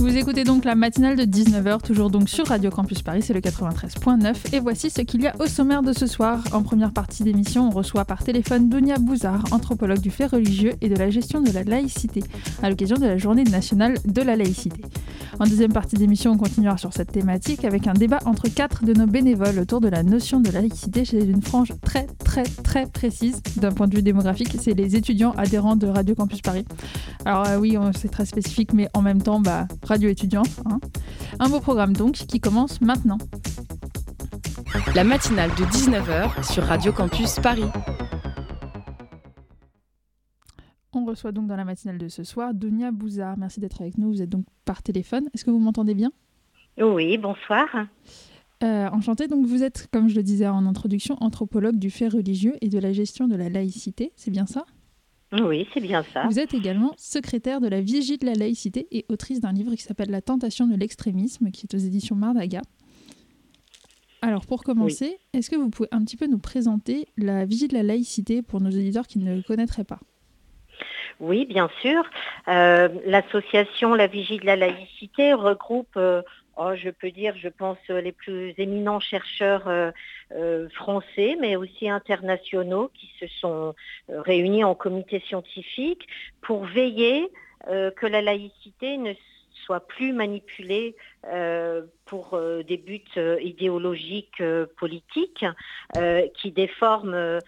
Vous écoutez donc la matinale de 19h, toujours donc sur Radio Campus Paris, c'est le 93.9. Et voici ce qu'il y a au sommaire de ce soir. En première partie d'émission, on reçoit par téléphone Dunia Bouzard, anthropologue du fait religieux et de la gestion de la laïcité, à l'occasion de la journée nationale de la laïcité. En deuxième partie d'émission, on continuera sur cette thématique avec un débat entre quatre de nos bénévoles autour de la notion de laïcité chez une frange très très très précise d'un point de vue démographique. C'est les étudiants adhérents de Radio Campus Paris. Alors euh, oui, c'est très spécifique, mais en même temps, bah, radio étudiant. Hein. Un beau programme donc qui commence maintenant. La matinale de 19h sur Radio Campus Paris. On reçoit donc dans la matinale de ce soir Dunia Bouzard. Merci d'être avec nous. Vous êtes donc par téléphone. Est-ce que vous m'entendez bien? Oui, bonsoir. Euh, enchantée. Donc vous êtes, comme je le disais en introduction, anthropologue du fait religieux et de la gestion de la laïcité. C'est bien ça? Oui, c'est bien ça. Vous êtes également secrétaire de la Vigie de la laïcité et autrice d'un livre qui s'appelle La tentation de l'extrémisme, qui est aux éditions Mardaga. Alors pour commencer, est-ce que vous pouvez un petit peu nous présenter la Vigie de la laïcité pour nos auditeurs qui ne le connaîtraient pas? Oui, bien sûr. Euh, l'association La Vigie de la laïcité regroupe euh, Oh, je peux dire, je pense, euh, les plus éminents chercheurs français, mais aussi internationaux, qui se sont réunis en comité scientifique pour veiller que la laïcité ne soit plus manipulée pour des buts idéologiques politiques qui déforment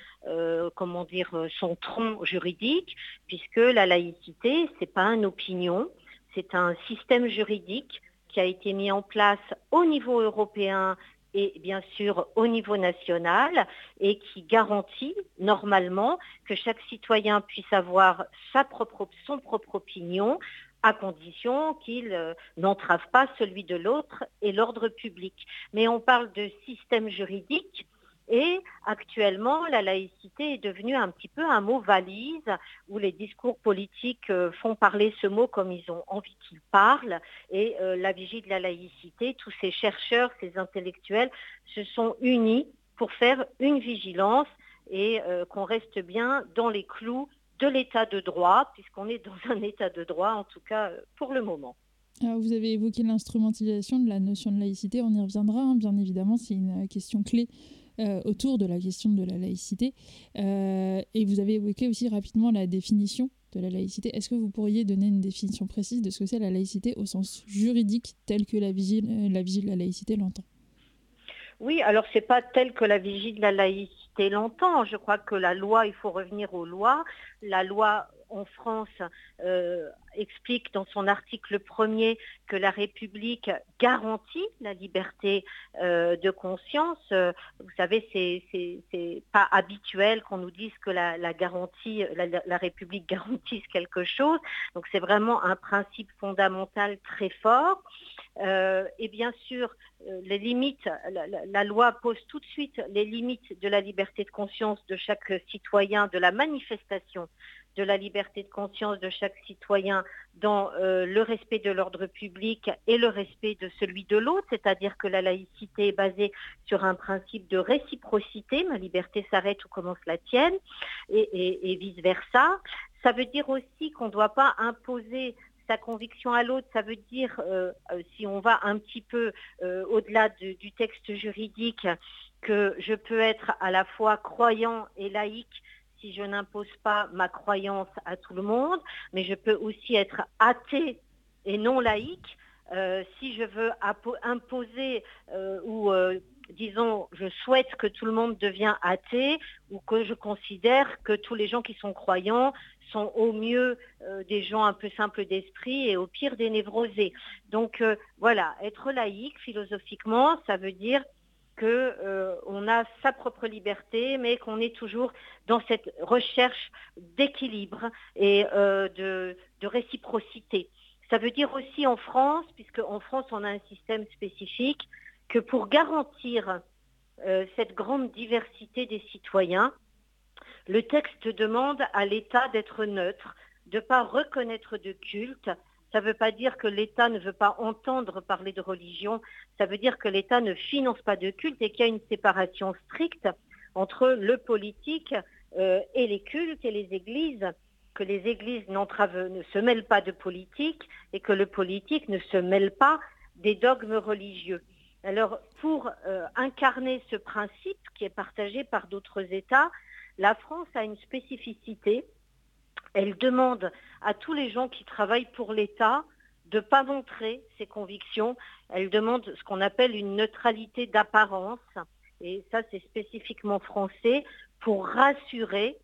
comment dire son tronc juridique puisque la laïcité c'est pas une opinion c'est un système juridique qui a été mis en place au niveau européen et bien sûr au niveau national et qui garantit normalement que chaque citoyen puisse avoir sa propre, son propre opinion à condition qu'il euh, n'entrave pas celui de l'autre et l'ordre public. Mais on parle de système juridique et actuellement, la laïcité est devenue un petit peu un mot valise où les discours politiques euh, font parler ce mot comme ils ont envie qu'il parle. Et euh, la vigie de la laïcité, tous ces chercheurs, ces intellectuels se sont unis pour faire une vigilance et qu'on reste bien dans les clous de l'état de droit, puisqu'on est dans un état de droit, en tout cas pour le moment. vous avez évoqué l'instrumentalisation de la notion de laïcité, on y reviendra, hein, bien évidemment, c'est une question clé euh, autour de la question de la laïcité. Euh, et vous avez évoqué aussi rapidement la définition de la laïcité. Est-ce que vous pourriez donner une définition précise de ce que c'est la laïcité au sens juridique tel que la vigile, euh, la vigile la laïcité l'entend? Oui, alors c'est pas tel que la vigie de la laïcité l'entend. Je crois que la loi, il faut revenir aux lois. La loi en France euh, explique dans son article premier que la République garantit la liberté euh, de conscience. Euh, vous savez, c'est pas habituel qu'on nous dise que la, République garantisse quelque chose. Donc c'est vraiment un principe fondamental très fort. et bien sûr, les limites, la, loi pose tout de suite les limites de la liberté de conscience de chaque citoyen, de la manifestation de la liberté de conscience de chaque citoyen dans euh, le respect de l'ordre public et le respect de celui de l'autre, c'est-à-dire que la laïcité est basée sur un principe de réciprocité, ma liberté s'arrête où commence la tienne, et, vice-versa. Ça veut dire aussi qu'on ne doit pas imposer sa conviction à l'autre, ça veut dire, euh, euh, si on va un petit peu au-delà du texte juridique, que je peux être à la fois croyant et laïque si je n'impose pas ma croyance à tout le monde, mais je peux aussi être athée et non laïque. Euh, si je veux imposer euh, ou euh, disons, je souhaite que tout le monde devienne athée ou que je considère que tous les gens qui sont croyants sont au mieux des gens un peu simples d'esprit et au pire des névrosés. Donc voilà, être laïque philosophiquement, ça veut dire qu'on euh, a sa propre liberté, mais qu'on est toujours dans cette recherche d'équilibre et euh, de, réciprocité. Ça veut dire aussi en France, puisque en France on a un système spécifique, que pour garantir euh, cette grande diversité des citoyens, Le texte demande à l'État d'être neutre, de ne pas reconnaître de culte. Ça ne veut pas dire que l'État ne veut pas entendre parler de religion, ça veut dire que l'État ne finance pas de culte et qu'il y a une séparation stricte entre le politique euh, et les cultes et les églises, que les églises ne se mêlent pas de politique et que le politique ne se mêle pas des dogmes religieux. Alors, pour euh, incarner ce principe qui est partagé par d'autres États, la France a une spécificité. Elle demande à tous les gens qui travaillent pour l'État de ne pas montrer ses convictions. Elle demande ce qu'on appelle une neutralité d'apparence. Et ça, c'est spécifiquement français pour rassurer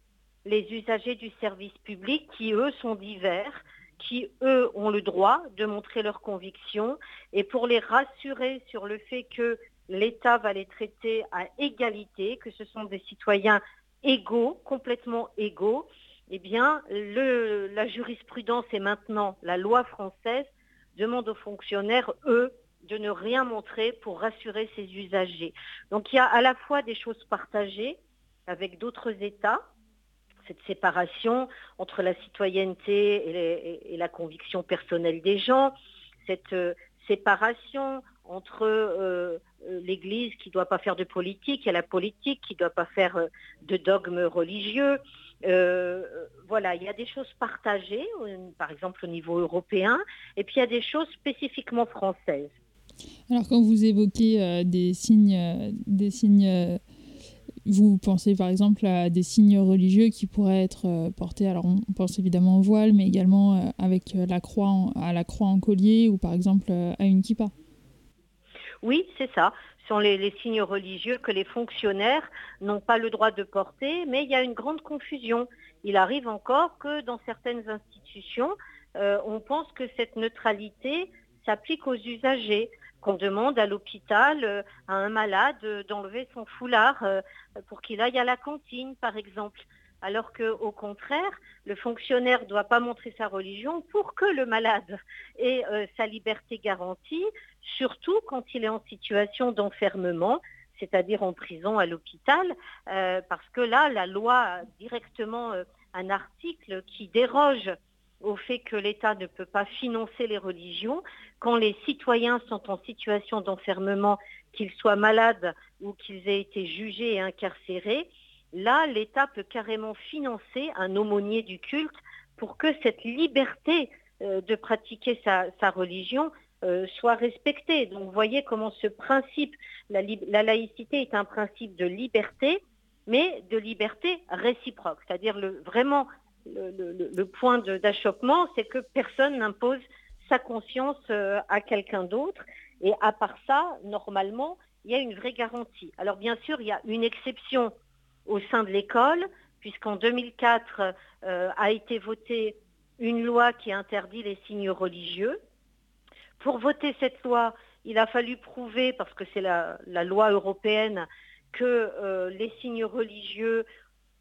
les usagers du service public qui, eux, sont divers, qui, eux, ont le droit de montrer leurs convictions et pour les rassurer sur le fait que l'État va les traiter à égalité, que ce sont des citoyens égaux, complètement égaux, eh bien, la jurisprudence et maintenant la loi française demande aux fonctionnaires, eux, de ne rien montrer pour rassurer ses usagers. Donc il y a à la fois des choses partagées avec d'autres États, cette séparation entre la citoyenneté et, la conviction personnelle des gens, cette euh, séparation entre euh, euh, l'Église qui ne doit pas faire de politique et la politique qui ne doit pas faire de dogmes religieux. Voilà, il y a des choses partagées, par exemple au niveau européen, et puis il y a des choses spécifiquement françaises. Alors quand vous évoquez des signes, des signes vous pensez par exemple à des signes religieux qui pourraient être euh, portés, alors on pense évidemment au voile, mais également euh, avec euh, la croix à la croix en collier ou par exemple à une kippa. Oui, c'est ça. Ce sont les, signes religieux que les fonctionnaires n'ont pas le droit de porter, mais il y a une grande confusion. Il arrive encore que dans certaines institutions, on pense que cette neutralité s'applique aux usagers qu'on demande à l'hôpital euh, à un malade euh, d'enlever son foulard euh, pour qu'il aille à la cantine, par exemple. Alors qu'au contraire, le fonctionnaire ne doit pas montrer sa religion pour que le malade ait sa liberté garantie, surtout quand il est en situation d'enfermement, c'est-à-dire en prison à l'hôpital, parce que là, la loi a directement un article qui déroge au fait que l'État ne peut pas financer les religions, quand les citoyens sont en situation d'enfermement, qu'ils soient malades ou qu'ils aient été jugés et incarcérés, là, l'État peut carrément financer un aumônier du culte pour que cette liberté euh, de pratiquer sa, religion euh, soit respectée. Donc vous voyez comment ce principe, la, laïcité est un principe de liberté, mais de liberté réciproque, c'est-à-dire vraiment le, point d'achoppement, c'est que personne n'impose sa conscience euh, à quelqu'un d'autre. Et à part ça, normalement, il y a une vraie garantie. Alors bien sûr, il y a une exception au sein de l'école, puisqu'en 2004 euh, a été votée une loi qui interdit les signes religieux. Pour voter cette loi, il a fallu prouver, parce que c'est la, loi européenne, que euh, les signes religieux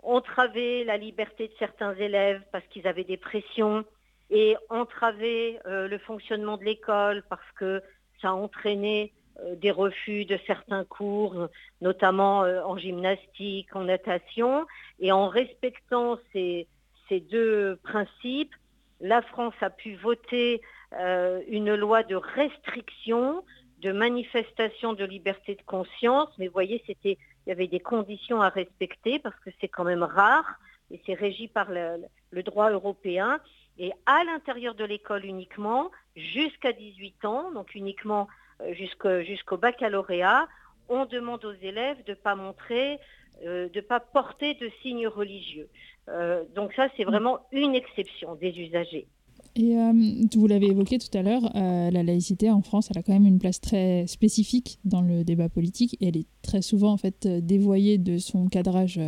entraver la liberté de certains élèves parce qu'ils avaient des pressions et entraver euh, le fonctionnement de l'école parce que ça entraînait des refus de certains cours, notamment euh, en gymnastique, en natation. Et en respectant ces, deux principes, la France a pu voter une loi de restriction, de manifestation de liberté de conscience. Mais vous voyez, il y avait des conditions à respecter parce que c'est quand même rare et c'est régi par le, droit européen. Et à l'intérieur de l'école uniquement, jusqu'à 18 ans, donc uniquement euh, jusqu'au baccalauréat, on demande aux élèves de ne pas montrer, euh, de ne pas porter de signes religieux. Euh, donc ça, c'est vraiment une exception des usagers. Et vous l'avez évoqué tout à l'heure, la laïcité en France, elle a quand même une place très spécifique dans le débat politique et elle est très souvent en fait dévoyée de son cadrage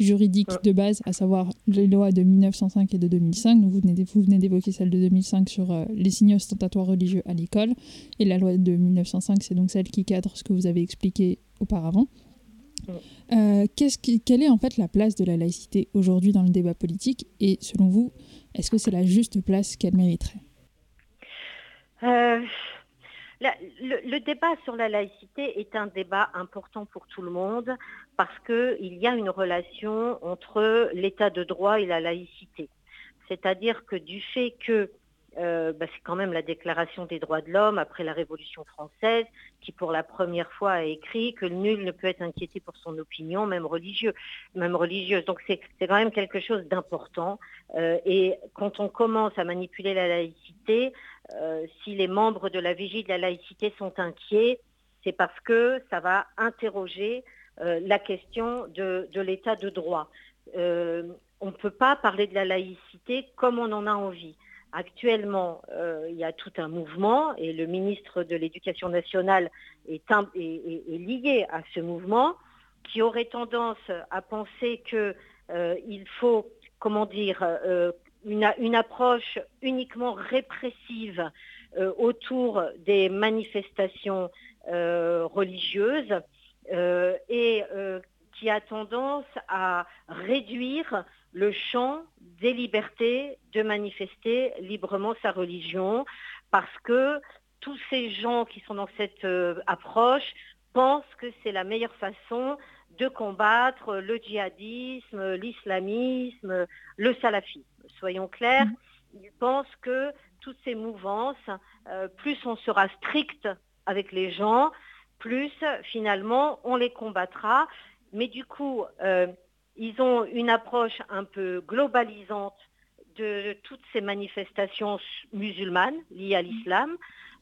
juridique de base, à savoir les lois de 1905 et de 2005. vous venez d'évoquer celle de 2005 sur les signes ostentatoires religieux à l'école. Et la loi de 1905, c'est donc celle qui cadre ce que vous avez expliqué auparavant. quelle est en fait la place de la laïcité aujourd'hui dans le débat politique? Et selon vous, est-ce que c'est la juste place qu'elle mériterait? Euh, le, débat sur la laïcité est un débat important pour tout le monde parce qu'il y a une relation entre l'état de droit et la laïcité. C'est-à-dire que du fait que euh, bah, c'est quand même la Déclaration des droits de l'homme après la Révolution française qui pour la première fois a écrit que nul ne peut être inquiété pour son opinion, même religieuse. Donc c'est quand même quelque chose d'important. Euh, et quand on commence à manipuler la laïcité, euh, si les membres de la Vigie de la laïcité sont inquiets, c'est parce que ça va interroger la question de, l'état de droit. on ne peut pas parler de la laïcité comme on en a envie. Actuellement, euh, il y a tout un mouvement et le ministre de l'Éducation nationale est, lié à ce mouvement qui aurait tendance à penser qu'il euh, faut, comment dire, euh, une, approche uniquement répressive autour des manifestations religieuses et qui a tendance à réduire le champ des libertés de manifester librement sa religion, parce que tous ces gens qui sont dans cette euh, approche pensent que c'est la meilleure façon de combattre le djihadisme, l'islamisme, le salafisme. Soyons clairs, mm-hmm. ils pensent que toutes ces mouvances, euh, plus on sera strict avec les gens, plus finalement on les combattra. Mais du coup, euh, ils ont une approche un peu globalisante de toutes ces manifestations musulmanes liées à l'islam.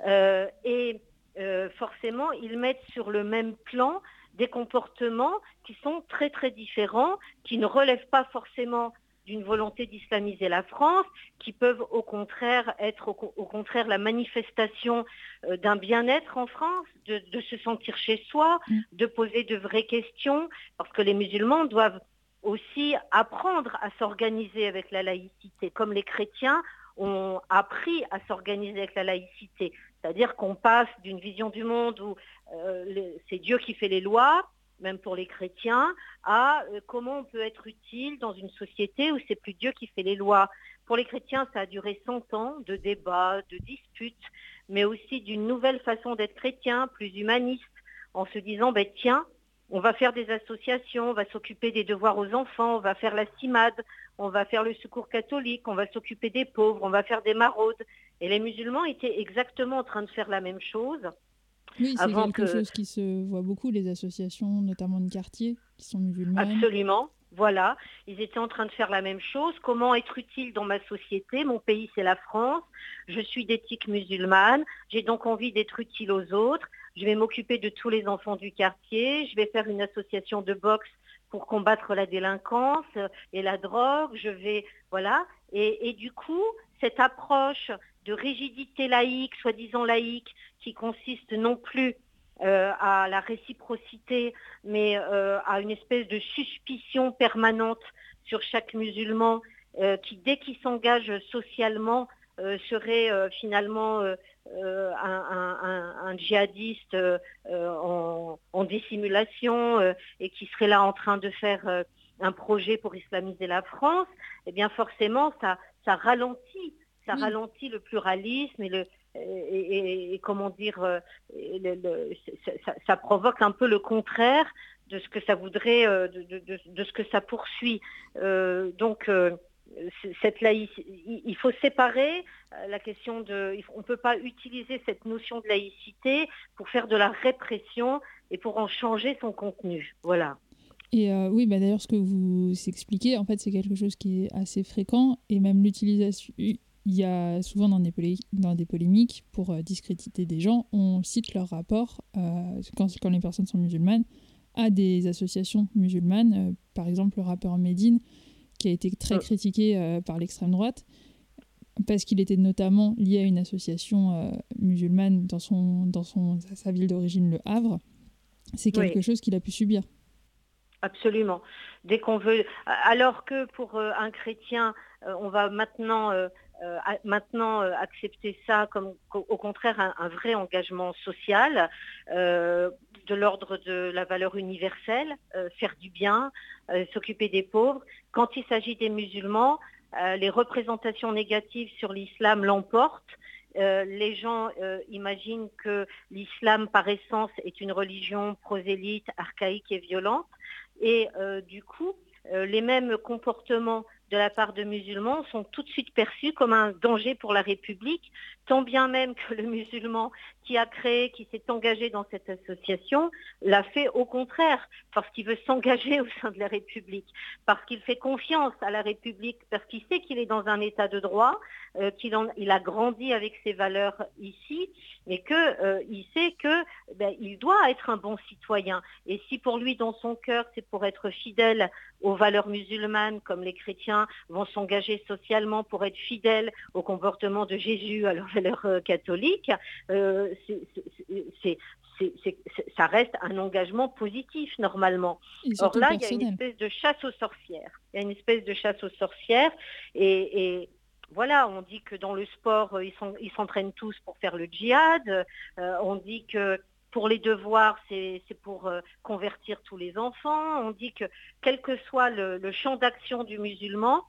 Euh, et euh, forcément, ils mettent sur le même plan des comportements qui sont très très différents, qui ne relèvent pas forcément d'une volonté d'islamiser la France, qui peuvent au contraire être au, contraire la manifestation euh, d'un bien-être en France, de, de, se sentir chez soi, mm. de poser de vraies questions, parce que les musulmans doivent aussi apprendre à s'organiser avec la laïcité, comme les chrétiens ont appris à s'organiser avec la laïcité. C'est-à-dire qu'on passe d'une vision du monde où euh, c'est Dieu qui fait les lois, même pour les chrétiens, à euh, comment on peut être utile dans une société où c'est plus Dieu qui fait les lois. Pour les chrétiens, ça a duré 100 ans de débats, de disputes, mais aussi d'une nouvelle façon d'être chrétien, plus humaniste, en se disant, ben, tiens, on va faire des associations, on va s'occuper des devoirs aux enfants, on va faire la CIMAD, on va faire le secours catholique, on va s'occuper des pauvres, on va faire des maraudes. Et les musulmans étaient exactement en train de faire la même chose. Oui, c'est quelque chose qui se voit beaucoup, les associations, notamment de quartier, qui sont musulmanes. Absolument. Voilà, ils étaient en train de faire la même chose. Comment être utile dans ma société? Mon pays, c'est la France. Je suis d'éthique musulmane. J'ai donc envie d'être utile aux autres je vais m'occuper de tous les enfants du quartier, je vais faire une association de boxe pour combattre la délinquance et la drogue, je vais, voilà. Et, du coup, cette approche de rigidité laïque, soi-disant laïque, qui consiste non plus euh, à la réciprocité, mais euh, à une espèce de suspicion permanente sur chaque musulman, euh, qui dès qu'il s'engage socialement serait finalement un, djihadiste en, dissimulation et qui serait là en train de faire un projet pour islamiser la France, eh bien forcément ça ralentit, ça ralentit le pluralisme et le et, comment dire, ça, provoque un peu le contraire de ce que ça voudrait, de, ce que ça poursuit. donc cette laïcité, il faut séparer euh, la question de, on ne peut pas utiliser cette notion de laïcité pour faire de la répression et pour en changer son contenu. Voilà. Et euh, oui, bah d'ailleurs, ce que vous expliquez, en fait, c'est quelque chose qui est assez fréquent et même l'utilisation. Il y a souvent dans des, dans des polémiques pour euh, discréditer des gens, on cite leur rapport quand, quand, les personnes sont musulmanes à des associations musulmanes. par exemple, le rappeur Medine qui a été très critiqué euh, par l'extrême droite, parce qu'il était notamment lié à une association euh, musulmane dans, son, dans son, sa ville d'origine, Le Havre. C'est quelque chose qu'il a pu subir. Absolument. Dès qu'on veut, alors que pour euh, un chrétien, on va maintenant maintenant accepter ça comme au contraire un, vrai engagement social de l'ordre de la valeur universelle, faire du bien, s'occuper des pauvres. Quand il s'agit des musulmans, euh, les représentations négatives sur l'islam l'emportent les gens imaginent que l'islam par essence est une religion prosélyte, archaïque et violente. Et du coup, les mêmes comportements de la part de musulmans sont tout de suite perçus comme un danger pour la République, tant bien même que le musulman qui a créé, qui s'est engagé dans cette association, l'a fait au contraire, parce qu'il veut s'engager au sein de la République, parce qu'il fait confiance à la République, parce qu'il sait qu'il est dans un état de droit, euh, qu'il il a grandi avec ses valeurs ici, mais qu'il euh, sait qu'il ben, doit être un bon citoyen. Et si pour lui, dans son cœur, c'est pour être fidèle aux valeurs musulmanes, comme les chrétiens vont s'engager socialement pour être fidèles au comportement de Jésus à leurs valeurs euh, catholiques, ça reste un engagement positif normalement. Or là, il y a une espèce de chasse aux sorcières. Il y a une espèce de chasse aux sorcières et, voilà, on dit que dans le sport, euh, ils s'entraînent tous pour faire le djihad. Euh, on dit que pour les devoirs, c'est pour euh, convertir tous les enfants. On dit que quel que soit le, champ d'action du musulman,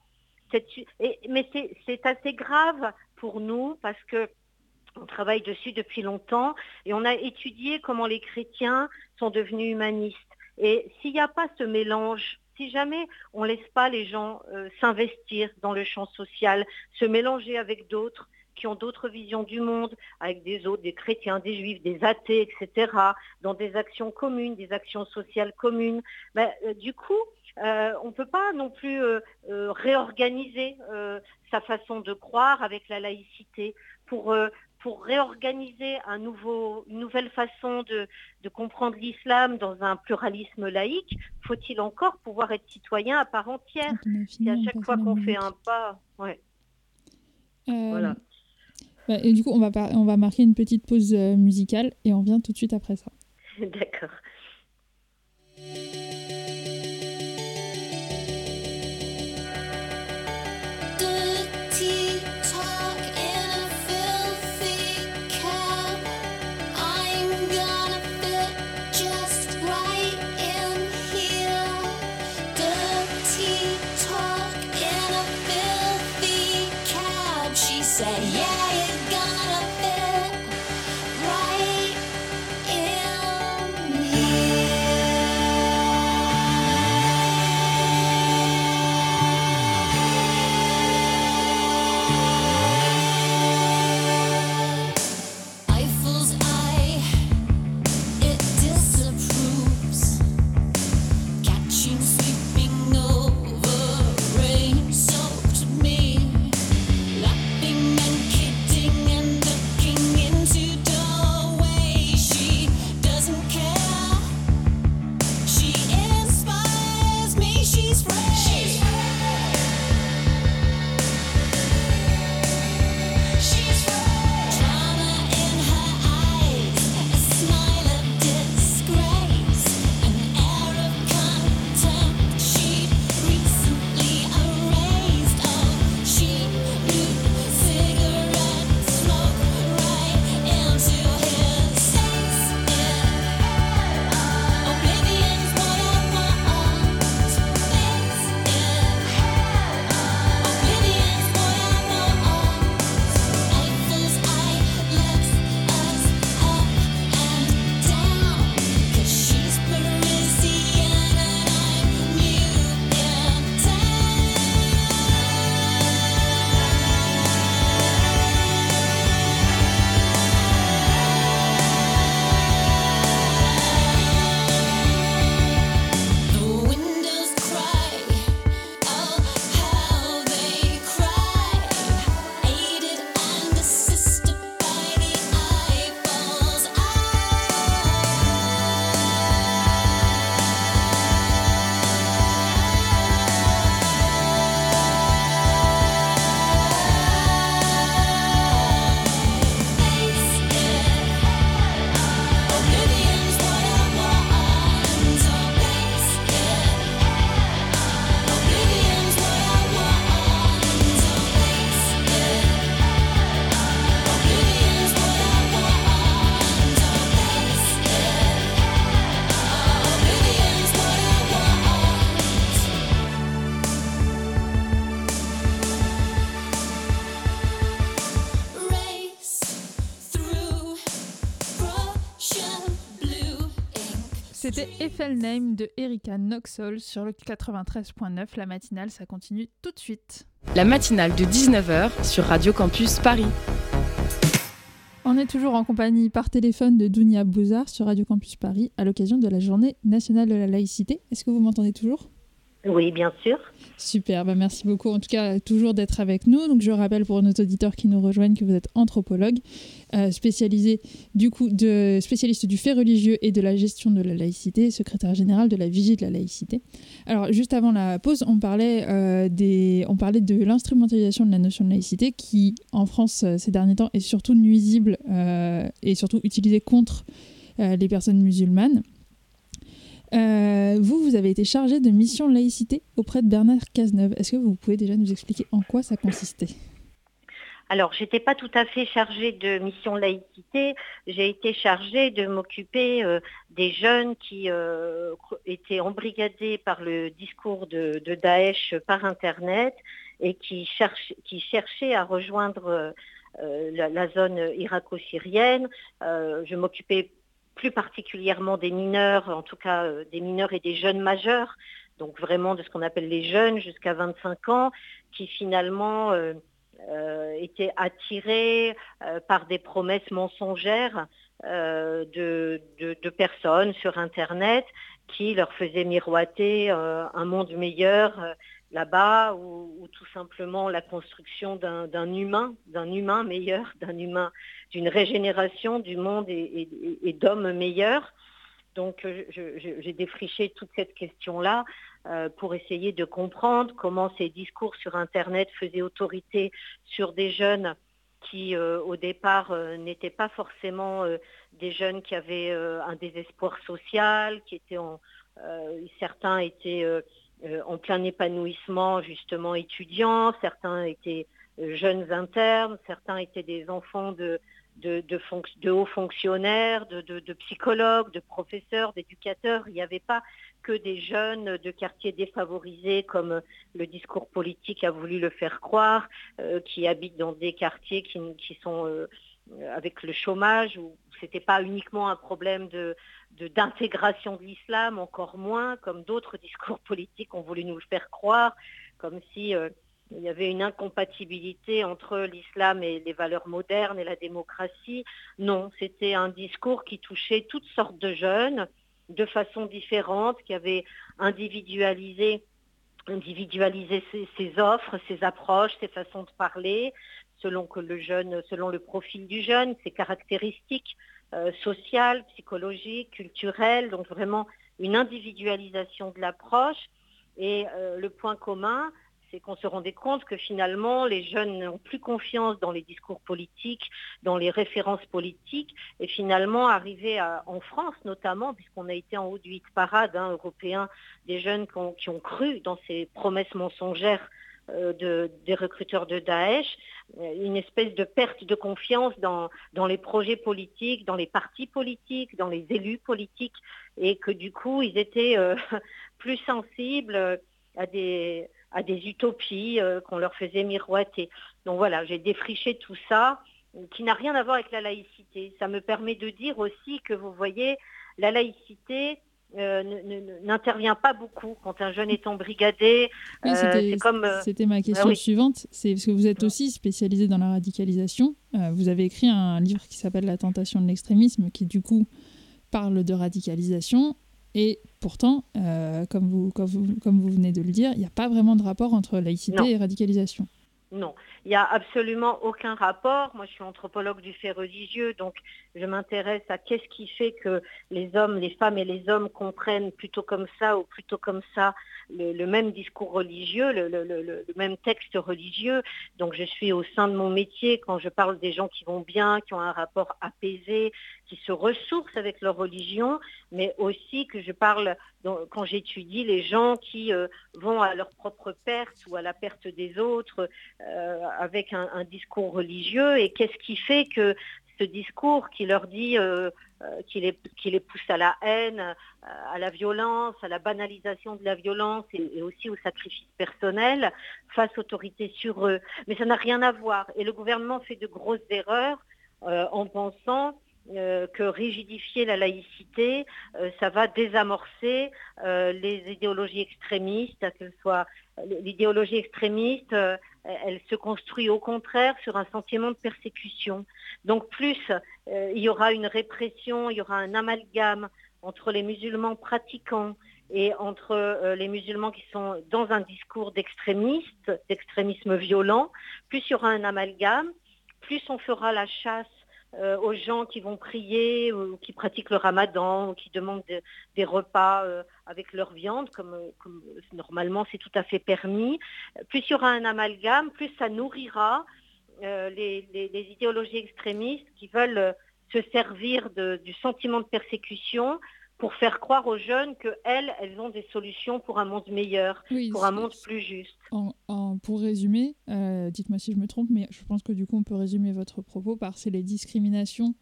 mais c'est assez grave pour nous parce que on travaille dessus depuis longtemps et on a étudié comment les chrétiens sont devenus humanistes. Et s'il n'y a pas ce mélange, si jamais on ne laisse pas les gens euh, s'investir dans le champ social, se mélanger avec d'autres qui ont d'autres visions du monde, avec des autres, des chrétiens, des juifs, des athées, etc., dans des actions communes, des actions sociales communes, ben, euh, du coup, euh, on ne peut pas non plus réorganiser sa façon de croire avec la laïcité pour pour réorganiser un nouveau, une nouvelle façon de, comprendre l'islam dans un pluralisme laïque, faut-il encore pouvoir être citoyen à part entière? C'est à chaque fois qu'on fait un pas. Ouais. Euh, voilà. Bah, du coup, on va, on va marquer une petite pause euh, musicale et on vient tout de suite après ça. D'accord. Name de Erika Noxol sur le 93.9. La matinale, ça continue tout de suite. La matinale de 19h sur Radio Campus Paris. On est toujours en compagnie par téléphone de Dounia Bouzard sur Radio Campus Paris à l'occasion de la journée nationale de la laïcité. Est-ce que vous m'entendez toujours? Oui, bien sûr. Super, bah, merci beaucoup en tout cas toujours d'être avec nous. Donc je rappelle pour nos auditeurs qui nous rejoignent que vous êtes anthropologue, euh, spécialisé du coup spécialiste du fait religieux et de la gestion de la laïcité, secrétaire général de la Vigie de la laïcité. Alors juste avant la pause, on parlait euh, des, on parlait de l'instrumentalisation de la notion de laïcité qui en France euh, ces derniers temps est surtout nuisible et surtout utilisée contre les personnes musulmanes. Euh, vous, vous avez été chargé de mission laïcité auprès de Bernard Cazeneuve. Est-ce que vous pouvez déjà nous expliquer en quoi ça consistait? Alors, je n'étais pas tout à fait chargée de mission laïcité. J'ai été chargée de m'occuper euh, des jeunes qui euh, étaient embrigadés par le discours de, Daesh par Internet et qui, cherchaient à rejoindre la, la, zone irako-syrienne. je m'occupais plus particulièrement des mineurs, en tout cas euh, des mineurs et des jeunes majeurs, donc vraiment de ce qu'on appelle les jeunes jusqu'à 25 ans, qui finalement euh, euh, étaient attirés par des promesses mensongères de, personnes sur Internet qui leur faisaient miroiter un monde meilleur là-bas ou, tout simplement la construction d'un humain, d'un humain meilleur, d'un humain, d'une régénération du monde et, d'hommes meilleurs. Donc j'ai défriché toute cette question-là euh, pour essayer de comprendre comment ces discours sur Internet faisaient autorité sur des jeunes qui euh, au départ euh, n'étaient pas forcément des jeunes qui avaient un désespoir social, qui étaient en, certains étaient en plein épanouissement justement étudiants, certains étaient euh, jeunes internes, certains étaient des enfants de, hauts fonctionnaires, de, psychologues, de professeurs, d'éducateurs. Il n'y avait pas que des jeunes de quartiers défavorisés comme le discours politique a voulu le faire croire, euh, qui habitent dans des quartiers qui, sont avec le chômage, où ce n'était pas uniquement un problème d'intégration de, l'islam, encore moins, comme d'autres discours politiques ont voulu nous faire croire, comme si euh, il y avait une incompatibilité entre l'islam et les valeurs modernes et la démocratie. Non, c'était un discours qui touchait toutes sortes de jeunes de façon différente, qui avait individualisé ses, offres, ses approches, ses façons de parler, selon le profil du jeune, ses caractéristiques. Euh, sociale, psychologique, culturelle, donc vraiment une individualisation de l'approche. Et euh, le point commun, c'est qu'on se rendait compte que finalement, les jeunes n'ont plus confiance dans les discours politiques, dans les références politiques, et finalement, arriver en France notamment, puisqu'on a été en haut du hit parade hein, européen, des jeunes qui ont cru dans ces promesses mensongères euh, des recruteurs de Daesh, euh, une espèce de perte de confiance dans, dans les projets politiques, dans les partis politiques, dans les élus politiques, et que du coup, ils étaient euh, plus sensibles à des, à des utopies qu'on leur faisait miroiter. Donc voilà, j'ai défriché tout ça, qui n'a rien à voir avec la laïcité. Ça me permet de dire aussi que vous voyez, la laïcité, euh, n'intervient pas beaucoup quand un jeune est embrigadé. Oui, euh, euh, c'était ma question suivante. C'est parce que vous êtes aussi spécialisé dans la radicalisation. vous avez écrit un livre qui s'appelle La tentation de l'extrémisme, qui du coup parle de radicalisation. Et pourtant, comme, vous, comme, vous, comme vous venez de le dire, il n'y a pas vraiment de rapport entre laïcité et radicalisation. Non, il n'y a absolument aucun rapport. Moi, je suis anthropologue du fait religieux, donc je m'intéresse à qu'est-ce qui fait que les hommes, les femmes et les hommes comprennent plutôt comme ça ou plutôt comme ça le, même discours religieux, le, même texte religieux. Donc, je suis au sein de mon métier quand je parle des gens qui vont bien, qui ont un rapport apaisé, qui se ressourcent avec leur religion, mais aussi que je parle quand j'étudie les gens qui euh, vont à leur propre perte ou à la perte des autres euh, avec un, discours religieux et qu'est-ce qui fait que ce discours qui leur dit euh, qui, les, qui, les, pousse à la haine, à la violence, à la banalisation de la violence et, aussi au sacrifice personnel, face autorité sur eux. Mais ça n'a rien à voir. Et le gouvernement fait de grosses erreurs en pensant euh, que rigidifier la laïcité, euh, ça va désamorcer euh, les idéologies extrémistes, qu'elles soient l'idéologie extrémiste, elle se construit au contraire sur un sentiment de persécution. Donc plus il y aura une répression, il y aura un amalgame entre les musulmans pratiquants et entre les musulmans qui sont dans un discours d'extrémiste, d'extrémisme violent, plus il y aura un amalgame, plus on fera la chasse euh, aux gens qui vont prier ou qui pratiquent le ramadan ou qui demandent des repas euh, avec leur viande, comme, normalement c'est tout à fait permis. Plus il y aura un amalgame, plus ça nourrira euh, les, idéologies extrémistes qui veulent se servir du sentiment de persécution pour faire croire aux jeunes qu'elles, elles ont des solutions pour un monde meilleur, pour un monde plus juste. pour résumer, euh, dites-moi si je me trompe, mais je pense que du coup on peut résumer votre propos par c'est les discriminations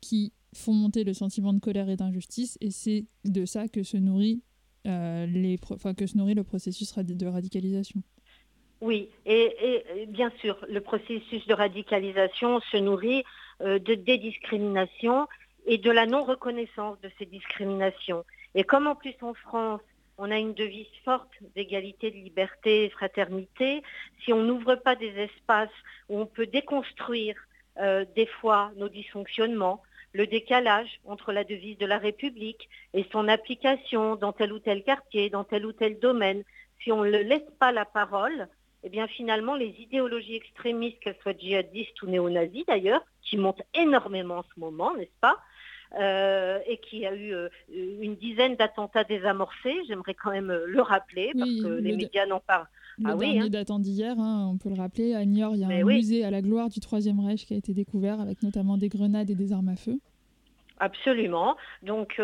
qui font monter le sentiment de colère et d'injustice, et c'est de ça que se nourrit, euh, les que se nourrit le processus de radicalisation. Oui, et, bien sûr, le processus de radicalisation se nourrit euh, de des discriminations et de la non-reconnaissance de ces discriminations. Et comme en plus en France, on a une devise forte d'égalité, de liberté et fraternité, si on n'ouvre pas des espaces où on peut déconstruire euh, des fois nos dysfonctionnements, le décalage entre la devise de la République et son application dans tel ou tel quartier, dans tel ou tel domaine, si on ne laisse pas la parole, eh bien finalement les idéologies extrémistes, qu'elles soient djihadistes ou néo-nazis d'ailleurs, qui montent énormément en ce moment, n'est-ce pas et qui a eu euh, une dizaine d'attentats désamorcés. J'aimerais quand même euh, le rappeler parce que les médias n'en parlent. Le ah dernier hein. datant d'hier, hein, on peut le rappeler. À Niort, il y a un musée à la gloire du Troisième Reich qui a été découvert avec notamment des grenades et des armes à feu. Absolument. Donc,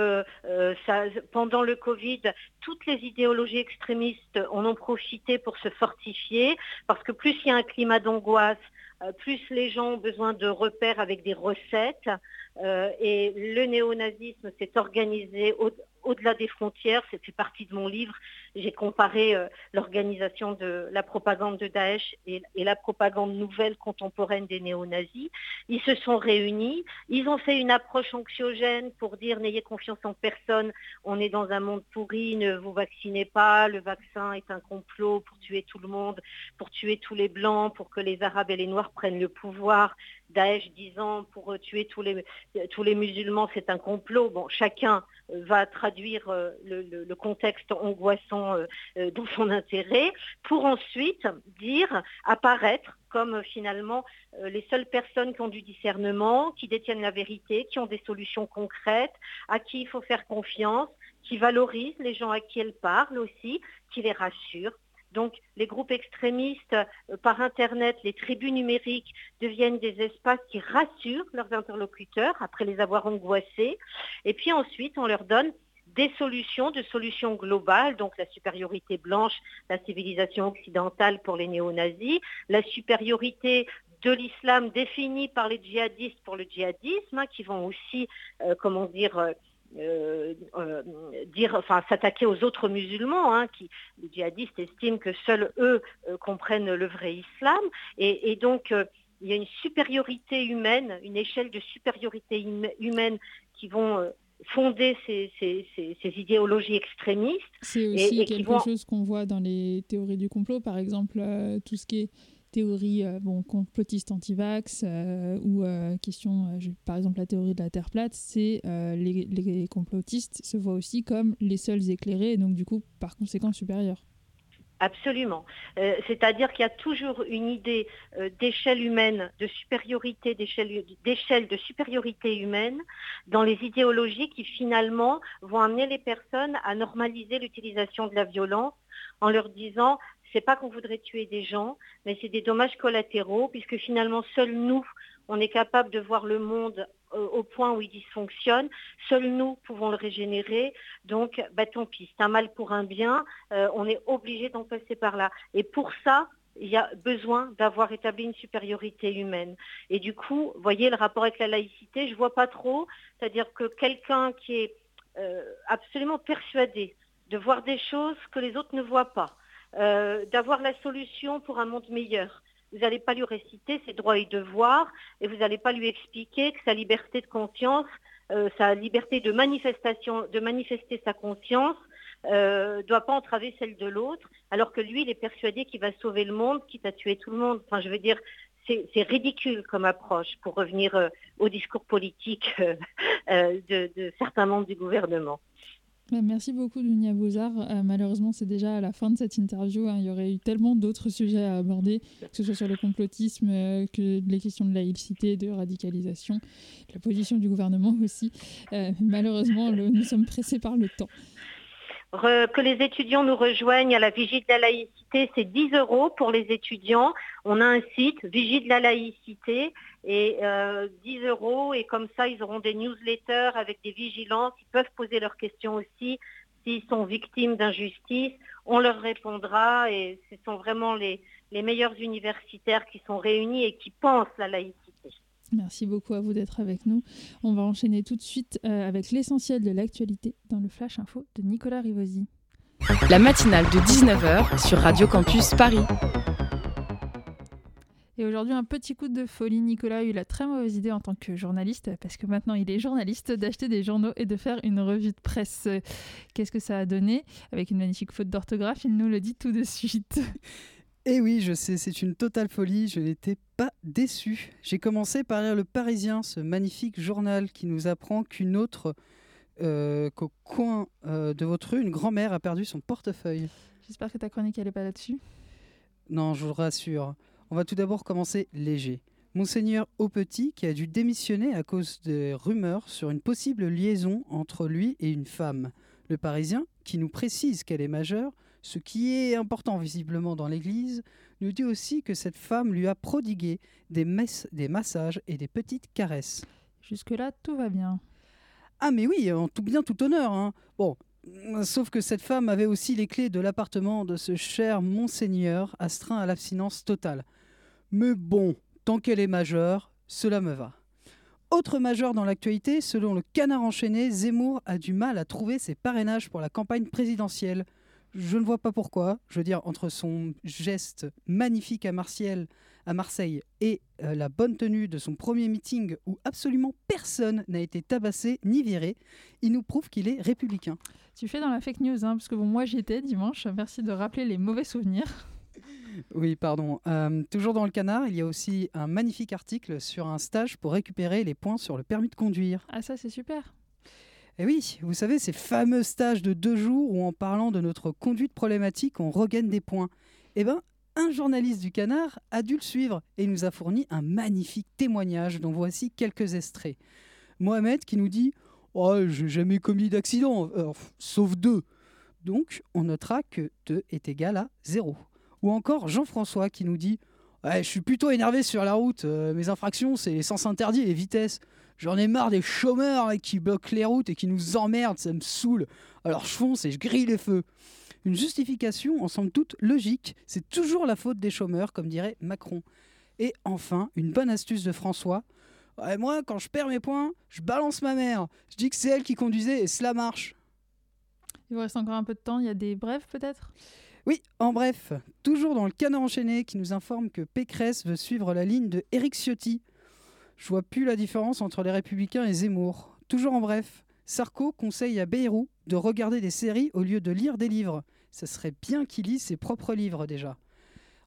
ça, pendant le Covid, toutes les idéologies extrémistes en ont profité pour se fortifier, parce que plus il y a un climat d'angoisse, plus les gens ont besoin de repères avec des recettes. Euh, et le néonazisme s'est organisé au-delà des frontières, c'est fait partie de mon livre. J'ai comparé euh, l'organisation de la propagande de Daesh et, la propagande nouvelle contemporaine des néo-nazis. Ils se sont réunis, ils ont fait une approche anxiogène pour dire n'ayez confiance en personne, on est dans un monde pourri, ne vous vaccinez pas, le vaccin est un complot pour tuer tout le monde, pour tuer tous les blancs, pour que les arabes et les noirs prennent le pouvoir. Daesh disant pour tuer tous les, musulmans, c'est un complot. Chacun va traduire euh, le, contexte angoissant euh, euh, dans son intérêt, pour ensuite dire, apparaître comme finalement les seules personnes qui ont du discernement, qui détiennent la vérité, qui ont des solutions concrètes, à qui il faut faire confiance, qui valorisent les gens à qui elles parlent aussi, qui les rassurent. Donc les groupes extrémistes euh, par Internet, les tribus numériques deviennent des espaces qui rassurent leurs interlocuteurs après les avoir angoissés. Et puis ensuite, on leur donne des solutions, de solutions globales, donc la supériorité blanche, la civilisation occidentale pour les néo-nazis, la supériorité de l'islam définie par les djihadistes pour le djihadisme, hein, qui vont aussi, euh, comment dire, euh, euh, dire, enfin, s'attaquer aux autres musulmans, hein, qui les djihadistes estiment que seuls eux euh, comprennent le vrai islam, et, donc il y a une supériorité humaine, une échelle de supériorité humaine qui vont fonder ces, idéologies extrémistes. C'est aussi quelque chose qu'on voit dans les théories du complot, par exemple, tout ce qui est théorie euh, bon, complotiste anti-vax euh, ou euh, question, par exemple la théorie de la Terre plate, c'est les, les, complotistes se voient aussi comme les seuls éclairés et donc du coup par conséquent supérieurs. Absolument. C'est-à-dire qu'il y a toujours une idée d'échelle humaine, de supériorité, d'échelle de supériorité humaine dans les idéologies qui finalement vont amener les personnes à normaliser l'utilisation de la violence en leur disant c'est pas qu'on voudrait tuer des gens, mais c'est des dommages collatéraux, puisque finalement, seuls nous, on est capable de voir le monde euh, au point où il dysfonctionne. Seuls nous pouvons le régénérer. Donc, bah, tant pis, c'est un mal pour un bien. Euh, on est obligé d'en passer par là. Et pour ça, il y a besoin d'avoir établi une supériorité humaine. Et du coup, vous voyez, le rapport avec la laïcité, je ne vois pas trop. C'est-à-dire que quelqu'un qui est euh, absolument persuadé de voir des choses que les autres ne voient pas, euh, d'avoir la solution pour un monde meilleur, vous n'allez pas lui réciter ses droits et devoirs et vous n'allez pas lui expliquer que sa liberté de conscience, euh, sa liberté de manifestation, de manifester sa conscience, ne euh, doit pas entraver celle de l'autre, alors que lui, il est persuadé qu'il va sauver le monde, quitte à tuer tout le monde. Enfin, je veux dire, c'est ridicule comme approche pour revenir au discours politique de, certains membres du gouvernement. Merci beaucoup, Dunia Bouzard. malheureusement, c'est déjà à la fin de cette interview. Hein. Il y aurait eu tellement d'autres sujets à aborder, que ce soit sur le complotisme, que les questions de laïcité, de radicalisation, la position du gouvernement aussi. malheureusement, nous sommes pressés par le temps que les étudiants nous rejoignent à la Vigie de la laïcité, c'est 10 euros pour les étudiants. On a un site, Vigie de la laïcité, et 10 euh, euros, et comme ça, ils auront des newsletters avec des vigilances, ils peuvent poser leurs questions aussi. S'ils sont victimes d'injustice, on leur répondra, et ce sont vraiment les meilleurs universitaires qui sont réunis et qui pensent la laïcité. Merci beaucoup à vous d'être avec nous. On va enchaîner tout de suite euh, avec l'essentiel de l'actualité dans le Flash Info de Nicolas Rivosi. La matinale de 19h sur Radio Campus Paris. Et aujourd'hui, un petit coup de folie. Nicolas a eu la très mauvaise idée en tant que journaliste, parce que maintenant il est journaliste, d'acheter des journaux et de faire une revue de presse. Qu'est-ce que ça a donné? Avec une magnifique faute d'orthographe, il nous le dit tout de suite. Et eh oui, je sais, c'est une totale folie, je n'étais pas déçu. J'ai commencé par lire Le Parisien, ce magnifique journal qui nous apprend qu'une autre, euh, qu'au coin euh, de votre rue, une grand-mère a perdu son portefeuille. J'espère que ta chronique, elle n'est pas là-dessus. Non, je vous rassure. On va tout d'abord commencer léger. Monseigneur Aupetit, qui a dû démissionner à cause des rumeurs sur une possible liaison entre lui et une femme. Le Parisien, qui nous précise qu'elle est majeure, ce qui est important visiblement dans l'Église, nous dit aussi que cette femme lui a prodigué des, messes, des massages et des petites caresses. Jusque-là, tout va bien. Ah mais oui, en tout bien, tout honneur. Hein. Bon, sauf que cette femme avait aussi les clés de l'appartement de ce cher monseigneur astreint à l'abstinence totale. Mais bon, tant qu'elle est majeure, cela me va. Autre majeur dans l'actualité, selon le canard enchaîné, Zemmour a du mal à trouver ses parrainages pour la campagne présidentielle. Je ne vois pas pourquoi. Je veux dire, entre son geste magnifique à, à Marseille et euh, la bonne tenue de son premier meeting où absolument personne n'a été tabassé ni viré, il nous prouve qu'il est républicain. Tu fais dans la fake news, hein, parce que bon, moi j'y étais dimanche. Merci de rappeler les mauvais souvenirs. Oui, pardon. Euh, toujours dans le canard, il y a aussi un magnifique article sur un stage pour récupérer les points sur le permis de conduire. Ah ça c'est super. Et eh oui, vous savez, ces fameux stages de deux jours où en parlant de notre conduite problématique, on regagne des points. Eh bien, un journaliste du Canard a dû le suivre et nous a fourni un magnifique témoignage dont voici quelques extraits. Mohamed qui nous dit Oh, j'ai jamais commis d'accident, euh, sauf deux. Donc, on notera que 2 est égal à 0. Ou encore Jean-François qui nous dit Je suis plutôt énervé sur la route, euh, mes infractions, c'est sens interdits et les vitesses. J'en ai marre des chômeurs qui bloquent les routes et qui nous emmerdent, ça me saoule. Alors je fonce et je grille les feux. Une justification en somme toute logique, c'est toujours la faute des chômeurs, comme dirait Macron. Et enfin, une bonne astuce de François. moi, quand je perds mes points, je balance ma mère. Je dis que c'est elle qui conduisait et cela marche. Il vous reste encore un peu de temps, il y a des brefs peut-être? Oui, en bref, toujours dans le canard enchaîné qui nous informe que Pécresse veut suivre la ligne de Éric Ciotti. Je vois plus la différence entre les Républicains et Zemmour. Toujours en bref, Sarko conseille à Bayrou de regarder des séries au lieu de lire des livres. Ce serait bien qu'il lise ses propres livres déjà.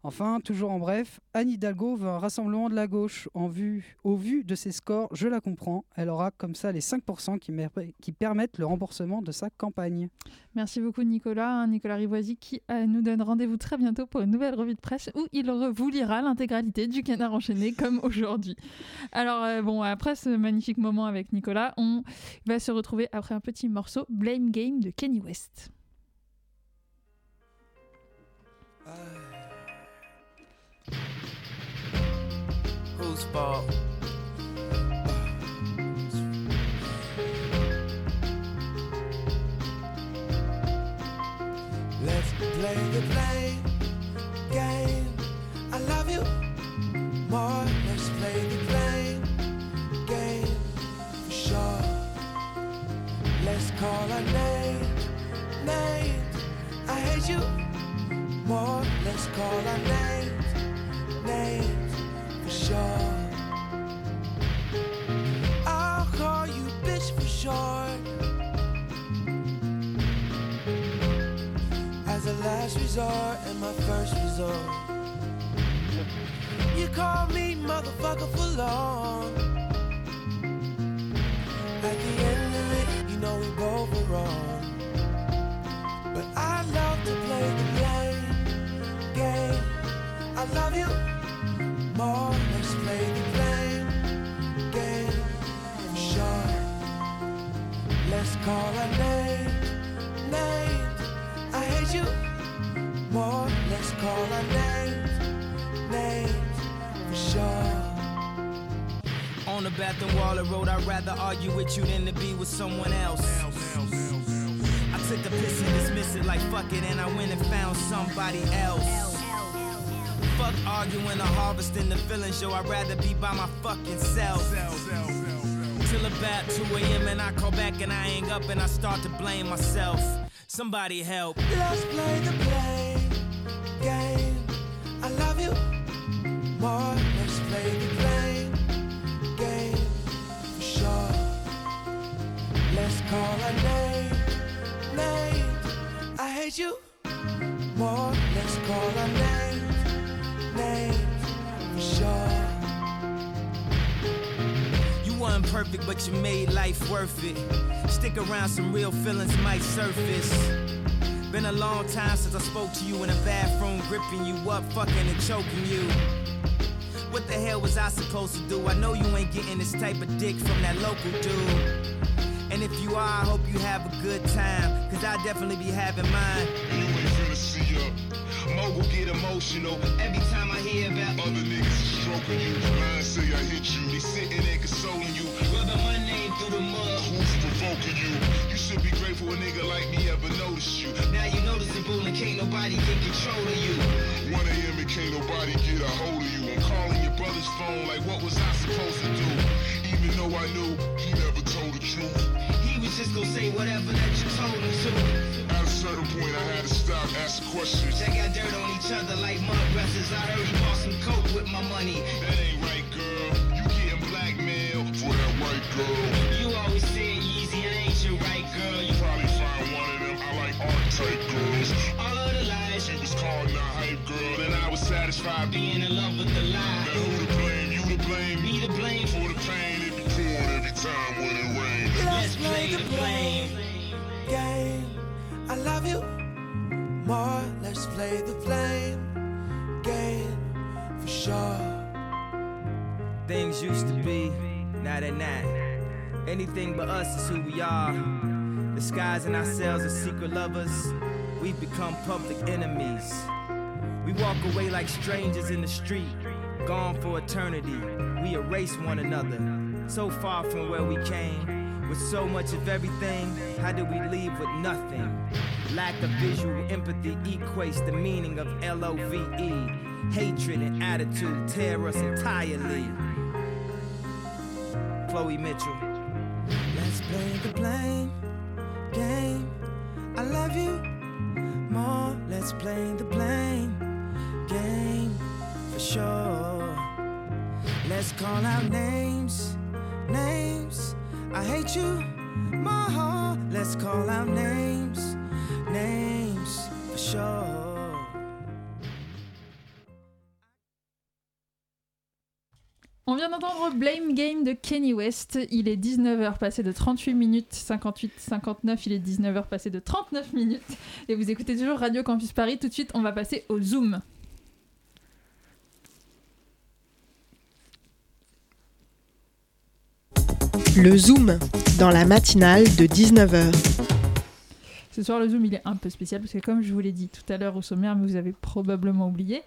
Enfin, toujours en bref, Anne Hidalgo veut un rassemblement de la gauche. En vue, au vu de ses scores, je la comprends. Elle aura comme ça les 5% qui, qui, permettent le remboursement de sa campagne. Merci beaucoup Nicolas. Nicolas Rivoisi qui euh, nous donne rendez-vous très bientôt pour une nouvelle revue de presse où il vous lira l'intégralité du canard enchaîné comme aujourd'hui. Alors euh, bon, après ce magnifique moment avec Nicolas, on va se retrouver après un petit morceau Blame Game de Kenny West. Whose fault? Let's play the blame game. I love you more. Let's play the blame game for sure. Let's call our names, names. I hate you more. Let's call our names, names for sure. I'll call you bitch for sure. As a last resort and my first resort. You call me motherfucker for long. At the end of it, you know we both were wrong. But I love to play the blame game. I love you bathroom wall, I wrote, I'd rather argue with you than to be with someone else. I took a piss and dismissed it like fuck it, and I went and found somebody else. Fuck arguing or harvesting the feelings, yo, I'd rather be by my fucking self. Till about 2 a.m. and I call back and I hang up and I start to blame myself. Somebody help. Let's play the blame game. I love you more. Let's play the blame game for sure. Let's call our name, names. I hate you more. Let's call our names, perfect, but you made life worth it. Stick around, some real feelings might surface. Been a long time since I spoke to you in a bathroom, gripping you up, fucking and choking you. What the hell was I supposed to do? I know you ain't getting this type of dick from that local dude. And if you are, I hope you have a good time, cause I definitely be having mine. You ain't finna see up. Mogul get emotional every time hear about other niggas stroking you. Mine say I hit you, they sitting there consoling you. Rubbing my name through the mud. Who's provoking you? You should be grateful a nigga like me ever noticed you. Now you noticeable and can't nobody get control of you. 1 a.m. and can't nobody get a hold of you. I'm calling your brother's phone like what was I supposed to do? Even though I knew he never told the truth. Just gonna say whatever that you told him to. At a certain point, I had to stop asking questions. They got dirt on each other like mud wrestlers. I heard he bought some coke with my money. That ain't right, girl. You getting blackmailed for that white girl. You always said easy, I ain't your right girl. You probably find one of them. I like art type girls. All of the lies. She was called a hype girl, and I was satisfied being in love with the lie. Now who to blame? You to blame? Me to blame for the pain. It every time when it rains. Let's play the blame game. I love you more. Let's play the blame game for sure. Things used to be, now they're not. Anything but us is who we are. Disguising ourselves as secret lovers, we've become public enemies. We walk away like strangers in the street, gone for eternity. We erase one another, so far from where we came. With so much of everything, how do we leave with nothing? Lack of visual empathy equates the meaning of L O V E. Hatred and attitude tear us entirely. Chloe Mitchell. Let's play the blame game. I love you more. Let's play the blame game for sure. Let's call out names, names. I hate you. Let's call out names, names for sure. On vient d'entendre Blame Game de Kenny West. Il est 19h passé de 38 minutes 58 59. Il est 19h passé de 39 minutes. Et vous écoutez toujours Radio Campus Paris. Tout de suite, on va passer au Zoom. Le Zoom, dans la matinale de 19h. Ce soir, le Zoom, il est un peu spécial parce que, comme je vous l'ai dit tout à l'heure au sommaire, mais vous avez probablement oublié,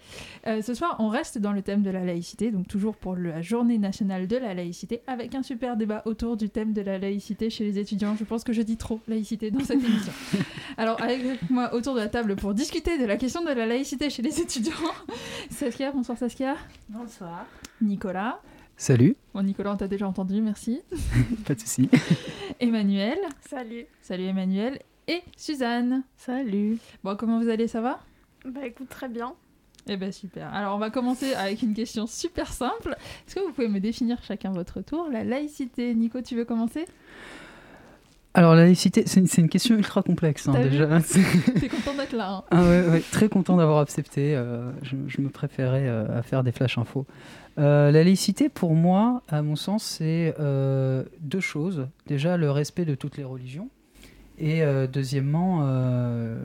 euh, ce soir, on reste dans le thème de la laïcité, donc toujours pour la journée nationale de la laïcité, avec un super débat autour du thème de la laïcité chez les étudiants. Je pense que je dis trop laïcité dans cette émission. Alors, avec moi autour de la table pour discuter de la question de la laïcité chez les étudiants, Saskia, bonsoir Saskia. Bonsoir. Nicolas. Salut. Bon, Nicolas, on t'a déjà entendu, merci. Pas de souci. Emmanuel. Salut. Salut Emmanuel. Et Suzanne. Salut. Bon, comment vous allez, ça va? Bah écoute, très bien. Eh ben super. Alors on va commencer avec une question super simple. Est-ce que vous pouvez me définir chacun votre tour? La laïcité Nico, tu veux commencer? Alors la laïcité, c'est une, question ultra complexe hein, déjà. T'es content d'être là. hein. Ah ouais, ouais, très content d'avoir accepté. euh, je, je me préférais euh, à faire des flash infos. Euh, la laïcité, pour moi, à mon sens, c'est euh, deux choses. Déjà, le respect de toutes les religions. Et euh, deuxièmement, euh,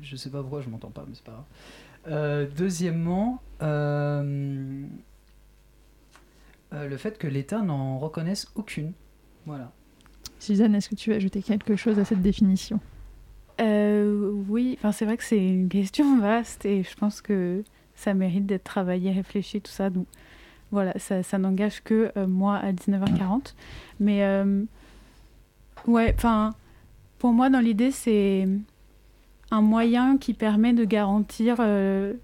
je sais pas pourquoi je m'entends pas, mais c'est pas grave. Euh, deuxièmement, euh, euh, le fait que l'État n'en reconnaisse aucune. Voilà. Suzanne, est-ce que tu veux ajouter quelque chose à cette définition? Euh, oui, enfin, c'est vrai que c'est une question vaste et je pense que ça mérite d'être travaillé, réfléchi, tout ça. Donc voilà, ça, n'engage que euh, moi à 19h40. Mais euh, ouais, enfin, pour moi, dans l'idée, c'est un moyen qui permet de garantir euh,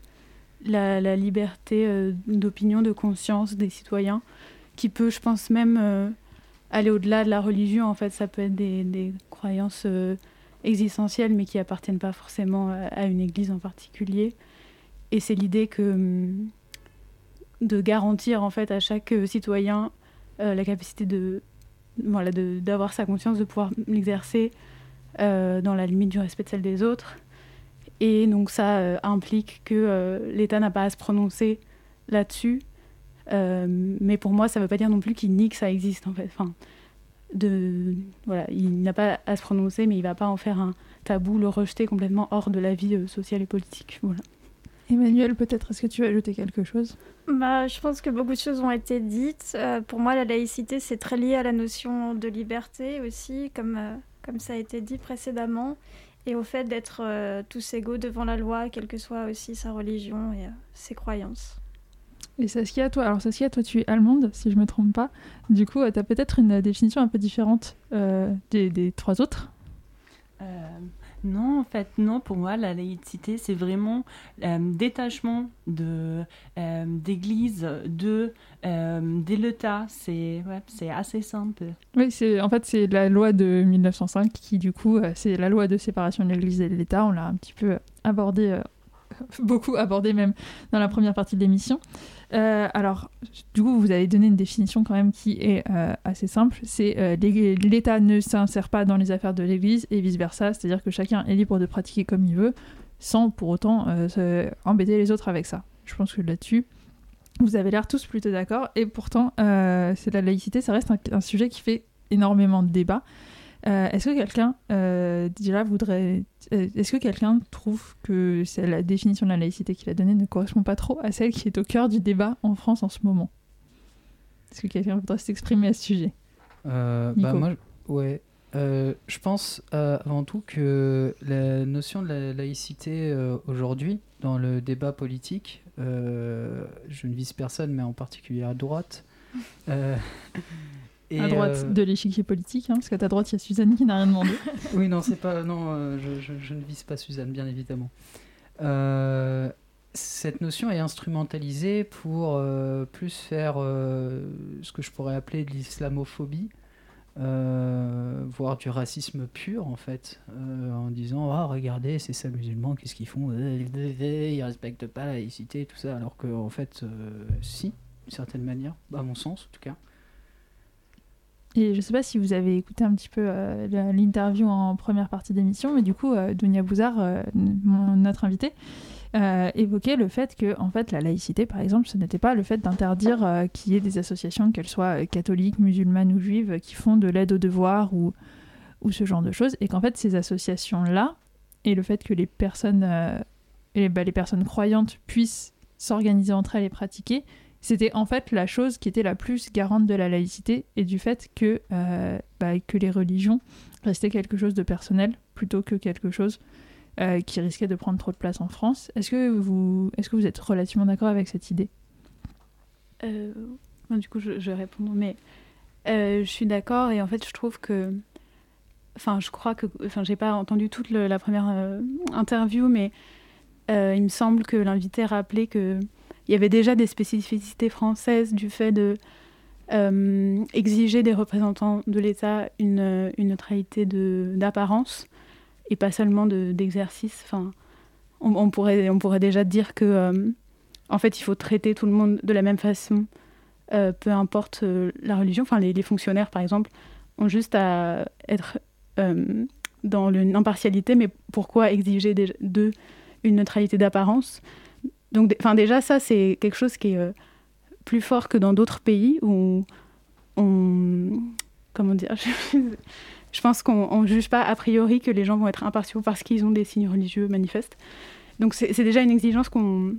la, liberté euh, d'opinion, de conscience des citoyens, qui peut, je pense, même aller au-delà de la religion. En fait, ça peut être des, croyances. existentielles, mais qui appartiennent pas forcément à une église en particulier. Et c'est l'idée que hum, de garantir en fait à chaque euh, citoyen euh, la capacité de voilà d'avoir sa conscience, de pouvoir l'exercer euh, dans la limite du respect de celle des autres. Et donc ça implique que l'État n'a pas à se prononcer là-dessus. Mais pour moi, ça ne veut pas dire non plus qu'il nie que ça existe. Enfin, il n'a pas à se prononcer, mais il va pas en faire un tabou, le rejeter complètement hors de la vie sociale et politique. Voilà. Emmanuel, peut-être, est-ce que tu veux ajouter quelque chose? Bah, je pense que beaucoup de choses ont été dites. Euh, pour moi, la laïcité, c'est très lié à la notion de liberté aussi, comme, euh, comme ça a été dit précédemment, et au fait d'être euh, tous égaux devant la loi, quelle que soit aussi sa religion et euh, ses croyances. Et Saskia, toi, alors Saskia, toi tu es allemande, si je me trompe pas. Du coup, tu as peut-être une définition un peu différente euh, des, des trois autres? Non, en fait, non, pour moi, la laïcité, c'est vraiment euh, détachement de, euh, d'église, de, euh, l'État. C'est, assez simple. Oui, c'est en fait c'est la loi de 1905 qui du coup euh, c'est la loi de séparation de l'Église et de l'État. On l'a un petit peu abordé, beaucoup abordé même dans la première partie de l'émission. Euh, alors du coup vous avez donné une définition quand même qui est euh, assez simple. C'est euh, l'État ne s'insère pas dans les affaires de l'Église et vice versa. C'est-à-dire que chacun est libre de pratiquer comme il veut sans pour autant euh, embêter les autres avec ça. Je pense que là-dessus vous avez l'air tous plutôt d'accord, et pourtant, c'est la laïcité, ça reste un sujet qui fait énormément de débats. Euh, est-ce que quelqu'un, euh, déjà, voudrait. euh, Est-ce que quelqu'un trouve que c'est la définition de la laïcité qu'il a donnée ne correspond pas trop à celle qui est au cœur du débat en France en ce moment? Est-ce que quelqu'un voudrait s'exprimer à ce sujet? Euh, bah, moi, je- ouais. Je pense avant tout que la notion de la laïcité aujourd'hui, dans le débat politique, je ne vise personne, mais en particulier à droite. et, À droite euh, de l'échiquier politique, hein, parce qu'à ta droite, il y a Suzanne qui n'a rien demandé. oui, non, c'est pas. Non, euh, je, je- je ne vise pas Suzanne, bien évidemment. Euh, cette notion est instrumentalisée pour plus faire ce que je pourrais appeler de l'islamophobie, voire du racisme pur, en fait, en disant Ah, regardez, c'est ça, musulmans, qu'est-ce qu'ils font? Ils respectent pas la laïcité, tout ça, alors qu'en en fait, si, d'une certaine manière, à mon sens, en tout cas. Et je sais pas si vous avez écouté un petit peu euh, l'interview en première partie d'émission, mais du coup, euh, Dunia Bouzard, euh, notre invité, euh, évoquait le fait que, en fait, la laïcité, par exemple, ce n'était pas le fait d'interdire qu'il y ait des associations, qu'elles soient catholiques, musulmanes ou juives, qui font de l'aide aux devoirs ou, ou ce genre de choses, et qu'en fait, ces associations-là, et le fait que les personnes, bah, les personnes croyantes puissent s'organiser entre elles et pratiquer, c'était en fait la chose qui était la plus garante de la laïcité et du fait que, euh, bah, que les religions restaient quelque chose de personnel plutôt que quelque chose euh, qui risquait de prendre trop de place en France. Est-ce que vous, êtes relativement d'accord avec cette idée? Euh, du coup, je, je vais répondre, mais je suis d'accord et en fait, je trouve que, enfin, je crois que, enfin, j'ai pas entendu toute la première interview, mais il me semble que l'invité rappelait que il y avait déjà des spécificités françaises du fait de euh, exiger des représentants de l'État une, neutralité d'apparence et pas seulement de- d'exercice. Enfin, on, pourrait, on pourrait déjà dire que, euh, en fait, il faut traiter tout le monde de la même façon, euh, peu importe la religion. Enfin, les, les fonctionnaires, par exemple, ont juste à être dans l'impartialité, mais pourquoi exiger d'eux une neutralité d'apparence? Donc, enfin, déjà, ça, c'est quelque chose qui est euh, plus fort que dans d'autres pays où on, comment dire, je pense qu'on ne juge pas a priori que les gens vont être impartiaux parce qu'ils ont des signes religieux manifestes. Donc c'est déjà une exigence qu'on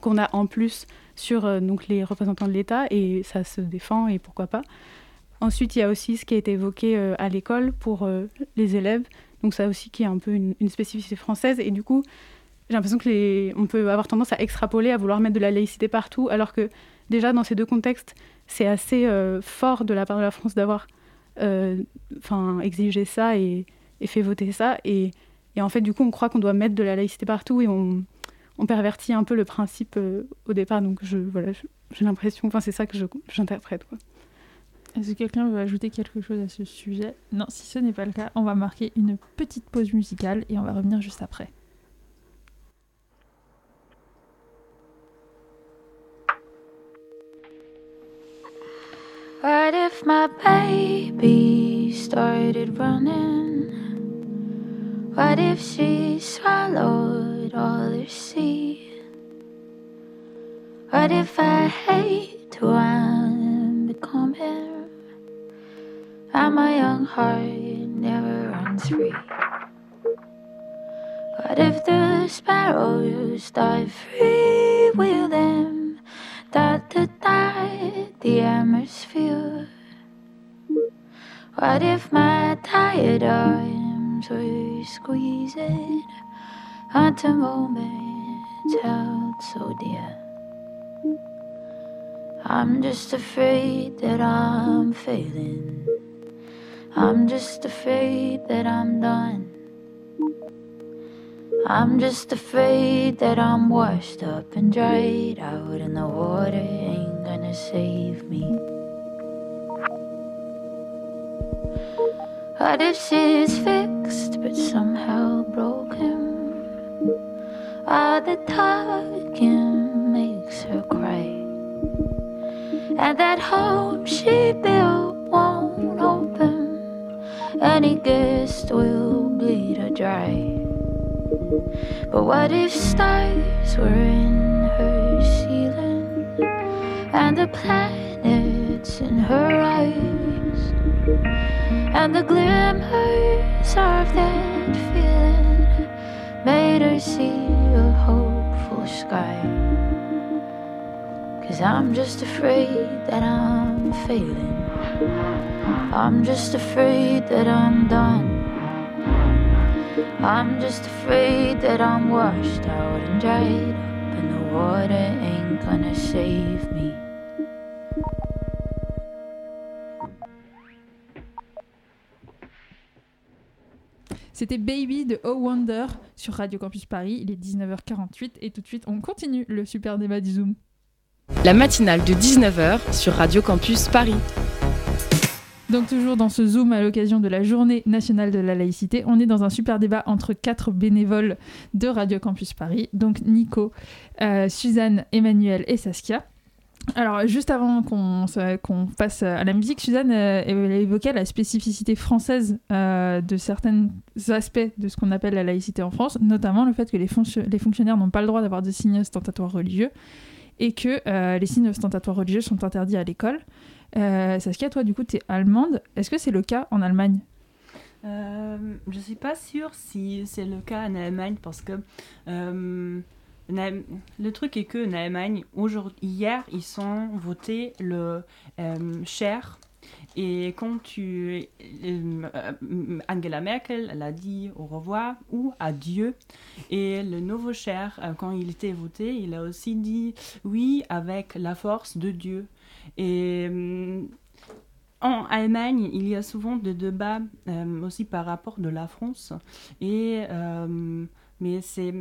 qu'on a en plus sur euh, donc les représentants de l'État et ça se défend et pourquoi pas. Ensuite, il y a aussi ce qui a été évoqué euh, à l'école pour les élèves. Donc ça aussi qui est un peu une, une spécificité française et du coup, j'ai l'impression que on peut avoir tendance à extrapoler, à vouloir mettre de la laïcité partout, alors que déjà dans ces deux contextes, c'est assez fort de la part de la France d'avoir enfin exigé ça et, fait voter ça et, en fait, du coup, on croit qu'on doit mettre de la laïcité partout et on, pervertit un peu le principe euh, au départ. Donc, voilà, j'ai l'impression, enfin, c'est ça que j'interprète. Est-ce que quelqu'un veut ajouter quelque chose à ce sujet? Non, si ce n'est pas le cas, on va marquer une petite pause musicale et on va revenir juste après. What if my baby started running? What if she swallowed all her seed? What if I hate who I'm becoming? And my young heart never runs free. What if the sparrows die free That the die the atmosphere. What if my tired arms were squeezing at a moment held so dear. I'm just afraid that I'm failing. I'm just afraid that I'm done. I'm just afraid that I'm washed up and dried out, and the water ain't gonna save me. What if she's fixed but somehow broken? All the talking makes her cry. And that home she built won't open. Any guest will bleed her dry. But what if stars were in her ceiling and the planets in her eyes? and the glimmers of that feeling made her see a hopeful sky. Cause I'm just afraid that I'm failing. I'm just afraid that I'm done. I'm just afraid that I'm washed out and dried up, and the water ain't gonna save me. C'était Baby de Oh Wonder sur Radio Campus Paris. Il est 19h48 et tout de suite, on continue le super débat du Zoom. La matinale de 19h sur Radio Campus Paris. Donc toujours dans ce Zoom à l'occasion de la journée nationale de la laïcité, on est dans un super débat entre quatre bénévoles de Radio Campus Paris, donc Nico, euh, Suzanne, Emmanuel et Saskia. Alors, juste avant qu'on passe à la musique, Suzanne euh, évoquait la spécificité française euh, de certains aspects de ce qu'on appelle la laïcité en France, notamment le fait que les, fonctionnaires n'ont pas le droit d'avoir de signes ostentatoires religieux et que euh, les signes ostentatoires religieux sont interdits à l'école. Saskia, toi, du coup, tu es allemande. Est-ce que c'est le cas en Allemagne Je ne suis pas sûre si c'est le cas en Allemagne parce que le truc est que en Allemagne, hier, ils ont voté le euh, cher. Et quand tu. Euh, Angela Merkel, elle a dit au revoir ou adieu. Et le nouveau cher, euh, quand il était voté, il a aussi dit oui avec la force de Dieu. Et. En Allemagne, il y a souvent des débats aussi par rapport de la France. Et mais c'est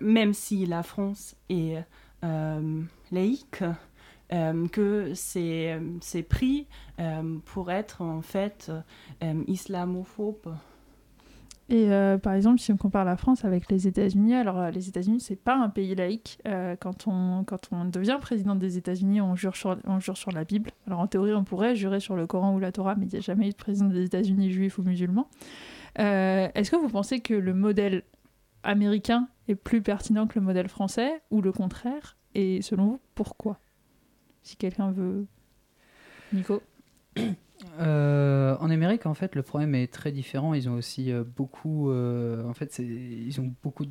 même si la France est euh, laïque, euh, que c'est pris euh, pour être en fait islamophobe. Et euh, par exemple, si on compare la France avec les États-Unis, alors euh, les États-Unis, c'est pas un pays laïque. Euh, quand, on, quand on devient président des États-Unis, on jure, sur, on jure sur la Bible. Alors en théorie, on pourrait jurer sur le Coran ou la Torah, mais il n'y a jamais eu de président des États-Unis juif ou musulman. Est-ce que vous pensez que le modèle américain est plus pertinent que le modèle français ou le contraire? Et selon vous, pourquoi? Si quelqu'un veut. Nico? Euh, en Amérique, en fait, le problème est très différent. Ils ont aussi euh, beaucoup, euh, en fait, ils ont beaucoup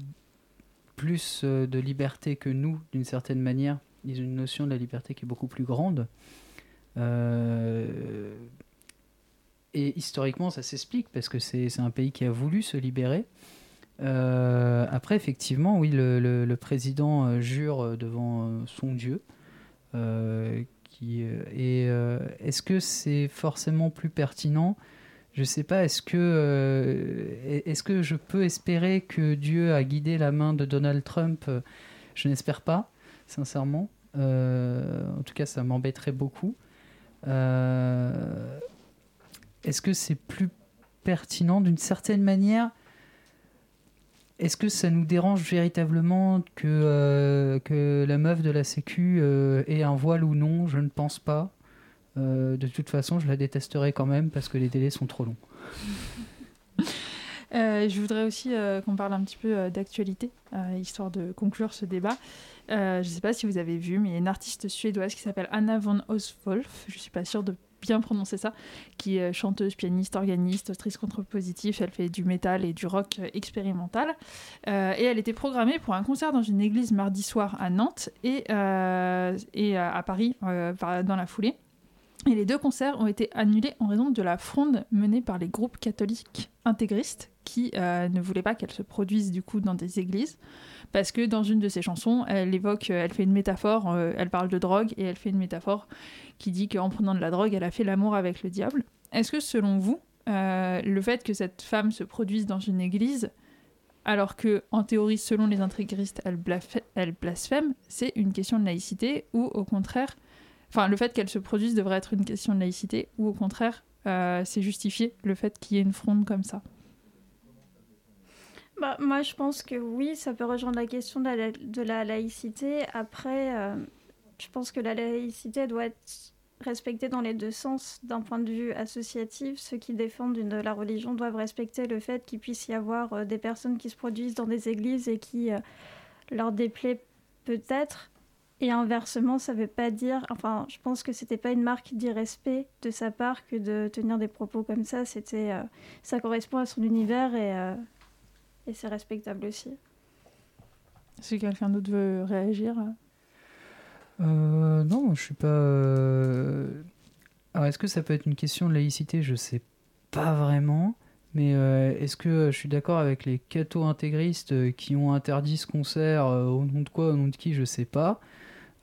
plus de liberté que nous, d'une certaine manière. Ils ont une notion de la liberté qui est beaucoup plus grande. Et historiquement, ça s'explique parce que c'est un pays qui a voulu se libérer. Après, effectivement, oui, le, président jure devant son Dieu. Euh, et euh, est-ce que c'est forcément plus pertinent? Je sais pas. Est-ce que, euh, est-ce que je peux espérer que Dieu a guidé la main de Donald Trump? Je n'espère pas, sincèrement. En tout cas, ça m'embêterait beaucoup. Est-ce que c'est plus pertinent d'une certaine manière est-ce que ça nous dérange véritablement que, euh, que la meuf de la Sécu euh, ait un voile ou non? Je ne pense pas. Euh, de toute façon, je la détesterai quand même parce que les délais sont trop longs. Je voudrais aussi qu'on parle un petit peu d'actualité, histoire de conclure ce débat. Je ne sais pas si vous avez vu, mais il y a une artiste suédoise qui s'appelle Anna von Oswolf, je ne suis pas sûre de bien prononcer ça, qui est chanteuse, pianiste, organiste, autrice contre-positif. Elle fait du métal et du rock euh, expérimental. Euh, et elle était programmée pour un concert dans une église mardi soir à Nantes et, euh, et à Paris euh, par- dans la foulée. Et les deux concerts ont été annulés en raison de la fronde menée par les groupes catholiques intégristes qui euh, ne voulaient pas qu'elle se produise du coup dans des églises. Parce que dans une de ses chansons, elle évoque, euh, elle fait une métaphore, euh, elle parle de drogue et elle fait une métaphore qui dit qu'en prenant de la drogue, elle a fait l'amour avec le diable. Est-ce que selon vous, euh, le fait que cette femme se produise dans une église, alors que en théorie, selon les intégristes, elle, blasphème, c'est une question de laïcité ou au contraire, enfin le fait qu'elle se produise devrait être une question de laïcité ou au contraire, c'est justifié le fait qu'il y ait une fronde comme ça? Bah, moi, je pense que oui, ça peut rejoindre la question de la, laïcité. Après, euh, je pense que la laïcité doit être respectée dans les deux sens. D'un point de vue associatif, ceux qui défendent la religion doivent respecter le fait qu'il puisse y avoir euh, des personnes qui se produisent dans des églises et qui euh, leur déplaît peut-être. Et inversement, ça veut pas dire. Enfin, je pense que c'était pas une marque d'irrespect de sa part que de tenir des propos comme ça. C'était, ça correspond à son univers et, et c'est respectable aussi. Si quelqu'un d'autre veut réagir. euh. Euh, non, je suis pas. euh, Alors, est-ce que ça peut être une question de laïcité? Je sais pas vraiment. Mais euh, est-ce que je suis d'accord avec les cathos intégristes qui ont interdit ce concert euh, Au nom de quoi Au nom de qui? Je sais pas.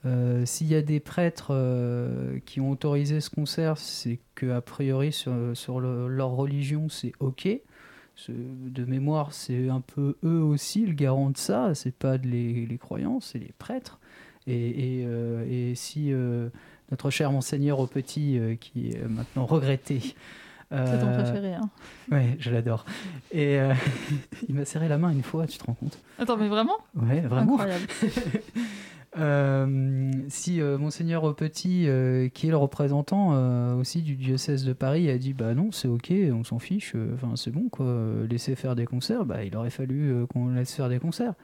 Euh, S'il y a des prêtres euh, qui ont autorisé ce concert, c'est que a priori sur, sur le- leur religion c'est ok. De mémoire, c'est un peu eux aussi le garant de ça. C'est pas les, les croyants, c'est les prêtres. Et, et, euh, et si euh, notre cher monseigneur au petit, euh, qui est maintenant regretté, C'est ton préféré, hein. Ouais, je l'adore. Et il m'a serré la main une fois, tu te rends compte? Attends, mais vraiment? Ouais, vraiment. Incroyable. Euh, si euh, Monseigneur Petit, euh, qui est le représentant aussi du diocèse de Paris, a dit bah non, c'est ok, on s'en fiche, enfin c'est bon quoi, laissez faire des concerts, bah il aurait fallu qu'on laisse faire des concerts.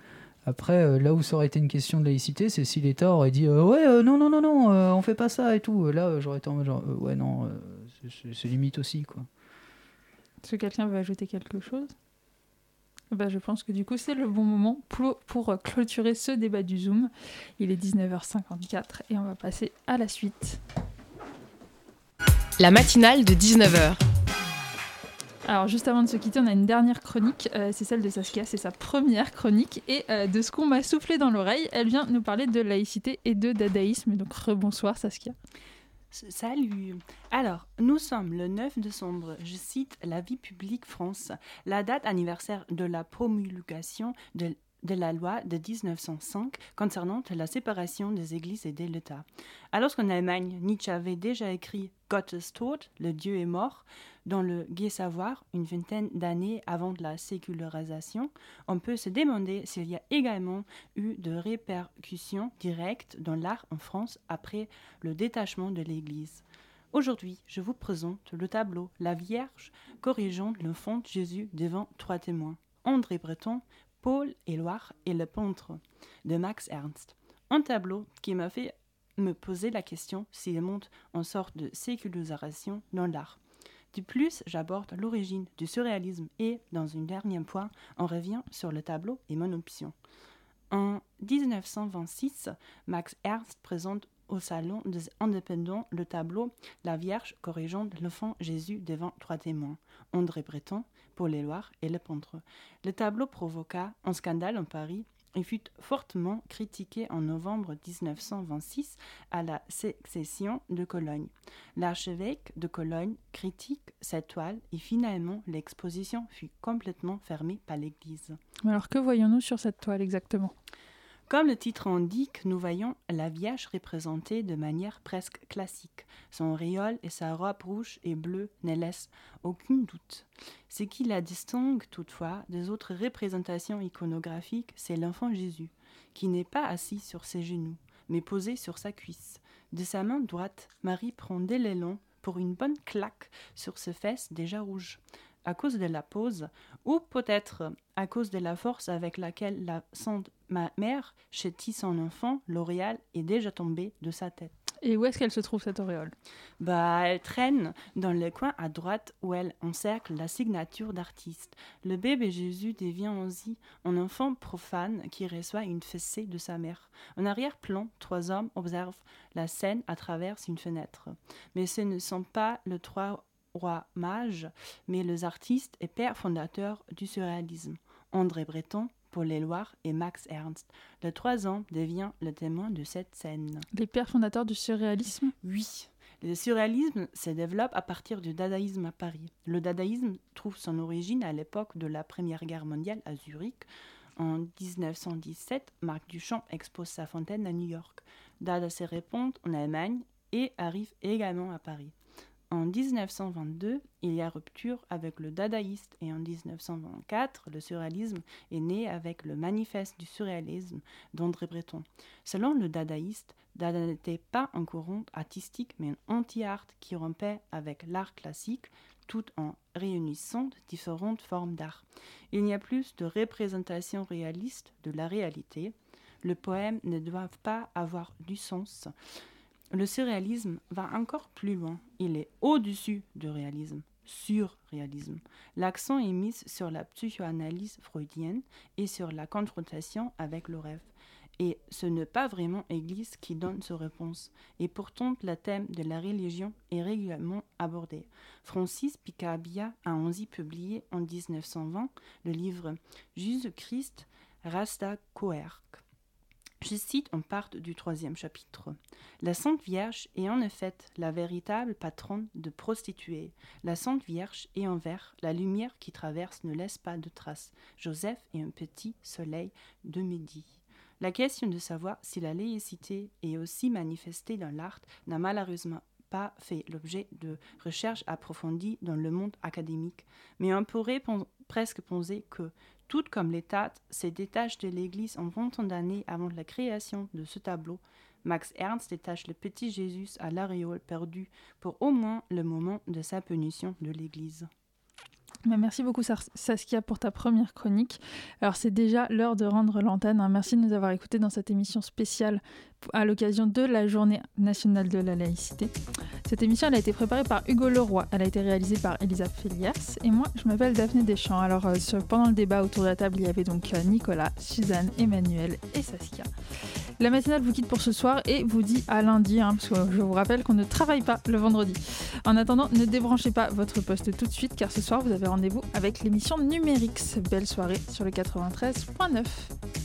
Après, là où ça aurait été une question de laïcité, c'est si l'État aurait dit ouais, non, non, non, non, euh, on fait pas ça et tout. Là, j'aurais été en mode ouais, non, c'est limite aussi quoi. Est-ce que quelqu'un veut ajouter quelque chose? Bah, Je pense que du coup, c'est le bon moment pour, pour euh, clôturer ce débat du Zoom. Il est 19h54 et on va passer à la suite. La matinale de 19h. Alors, juste avant de se quitter, on a une dernière chronique. euh, c'est celle de Saskia, c'est sa première chronique. Et euh, de ce qu'on m'a soufflé dans l'oreille, elle vient nous parler de laïcité et de dadaïsme. Donc, rebonsoir Saskia. Salut. Alors, nous sommes le 9 décembre. Je cite La vie publique France, la date anniversaire de la promulgation de, de la loi de 1905 concernant la séparation des églises et de l'État. Alors qu'en Allemagne, Nietzsche avait déjà écrit Gott ist tot, le Dieu est mort, Dans le Gai Savoir, une vingtaine d'années avant la sécularisation, on peut se demander s'il y a également eu de répercussions directes dans l'art en France après le détachement de l'Église. Aujourd'hui, je vous présente le tableau La Vierge corrigeant l'enfant Jésus devant trois témoins, André Breton, Paul Éloire et le peintre de Max Ernst. Un tableau qui m'a fait me poser la question s'il montre en sorte de sécularisation dans l'art. De plus, j'aborde l'origine du surréalisme et, dans un dernier point, on revient sur le tableau et mon option. En 1926, Max Ernst présente au Salon des Indépendants le tableau La Vierge corrigeant l'enfant Jésus devant trois témoins, André Breton, Paul Éloire et le peintre. Le tableau provoqua un scandale en Paris et fut fortement critiqué en novembre 1926 à la sécession de Cologne. L'archevêque de Cologne critique cette toile et finalement l'exposition fut complètement fermée par l'Église. Alors que voyons-nous sur cette toile exactement? Comme le titre indique, nous voyons la Vierge représentée de manière presque classique. Son auréole et sa robe rouge et bleue ne laissent aucun doute. Ce qui la distingue toutefois des autres représentations iconographiques, c'est l'enfant Jésus, qui n'est pas assis sur ses genoux, mais posé sur sa cuisse. De sa main droite, Marie prend des l'élan pour une bonne claque sur ses fesses déjà rouges à cause de la pose, ou peut-être à cause de la force avec laquelle la sainte mère chétit son enfant, l'auréole est déjà tombée de sa tête. Et où est-ce qu'elle se trouve cette auréole? Bah, elle traîne dans le coin à droite où elle encercle la signature d'artiste. Le bébé Jésus devient ainsi un enfant profane qui reçoit une fessée de sa mère. En arrière-plan, trois hommes observent la scène à travers une fenêtre. Mais ce ne sont pas les trois roi mage, mais les artistes et pères fondateurs du surréalisme, André Breton, Paul Éloire et Max Ernst. Le trois ans devient le témoin de cette scène. Les pères fondateurs du surréalisme? Oui. Le surréalisme se développe à partir du dadaïsme à Paris. Le dadaïsme trouve son origine à l'époque de la Première Guerre mondiale à Zurich. En 1917, Marc Duchamp expose sa fontaine à New York. Dada se répand en Allemagne et arrive également à Paris. En 1922, il y a rupture avec le dadaïste et en 1924, le surréalisme est né avec le manifeste du surréalisme d'André Breton. Selon le dadaïste, Dada n'était pas un courant artistique mais un anti-art qui rompait avec l'art classique tout en réunissant différentes formes d'art. Il n'y a plus de représentation réaliste de la réalité. Le poème ne doit pas avoir du sens. Le surréalisme va encore plus loin. Il est au-dessus du réalisme, surréalisme. L'accent est mis sur la psychoanalyse freudienne et sur la confrontation avec le rêve. Et ce n'est pas vraiment Église qui donne ses réponses. Et pourtant, le thème de la religion est régulièrement abordé. Francis Picabia a ainsi publié en 1920 le livre Jésus-Christ Rasta Coerc je cite en part du troisième chapitre. La Sainte Vierge est en effet la véritable patronne de prostituées. La Sainte Vierge est en vert, la lumière qui traverse ne laisse pas de traces. Joseph est un petit soleil de midi. La question de savoir si la laïcité est aussi manifestée dans l'art n'a malheureusement pas fait l'objet de recherches approfondies dans le monde académique, mais on pourrait presque penser que tout comme l'État se détache de l'Église en 20 d'années avant la création de ce tableau, Max Ernst détache le petit Jésus à l'aréole perdu pour au moins le moment de sa punition de l'Église. Merci beaucoup Saskia pour ta première chronique. Alors c'est déjà l'heure de rendre l'antenne. Hein. Merci de nous avoir écoutés dans cette émission spéciale à l'occasion de la Journée nationale de la laïcité. Cette émission a été préparée par Hugo Leroy, elle a été réalisée par Elisa Felias et moi je m'appelle Daphné Deschamps. Alors euh, pendant le débat autour de la table il y avait donc euh, Nicolas, Suzanne, Emmanuel et Saskia. La matinale vous quitte pour ce soir et vous dit à lundi, hein, parce que je vous rappelle qu'on ne travaille pas le vendredi. En attendant, ne débranchez pas votre poste tout de suite car ce soir vous avez rendez-vous avec l'émission Numérix. Belle soirée sur le 93.9.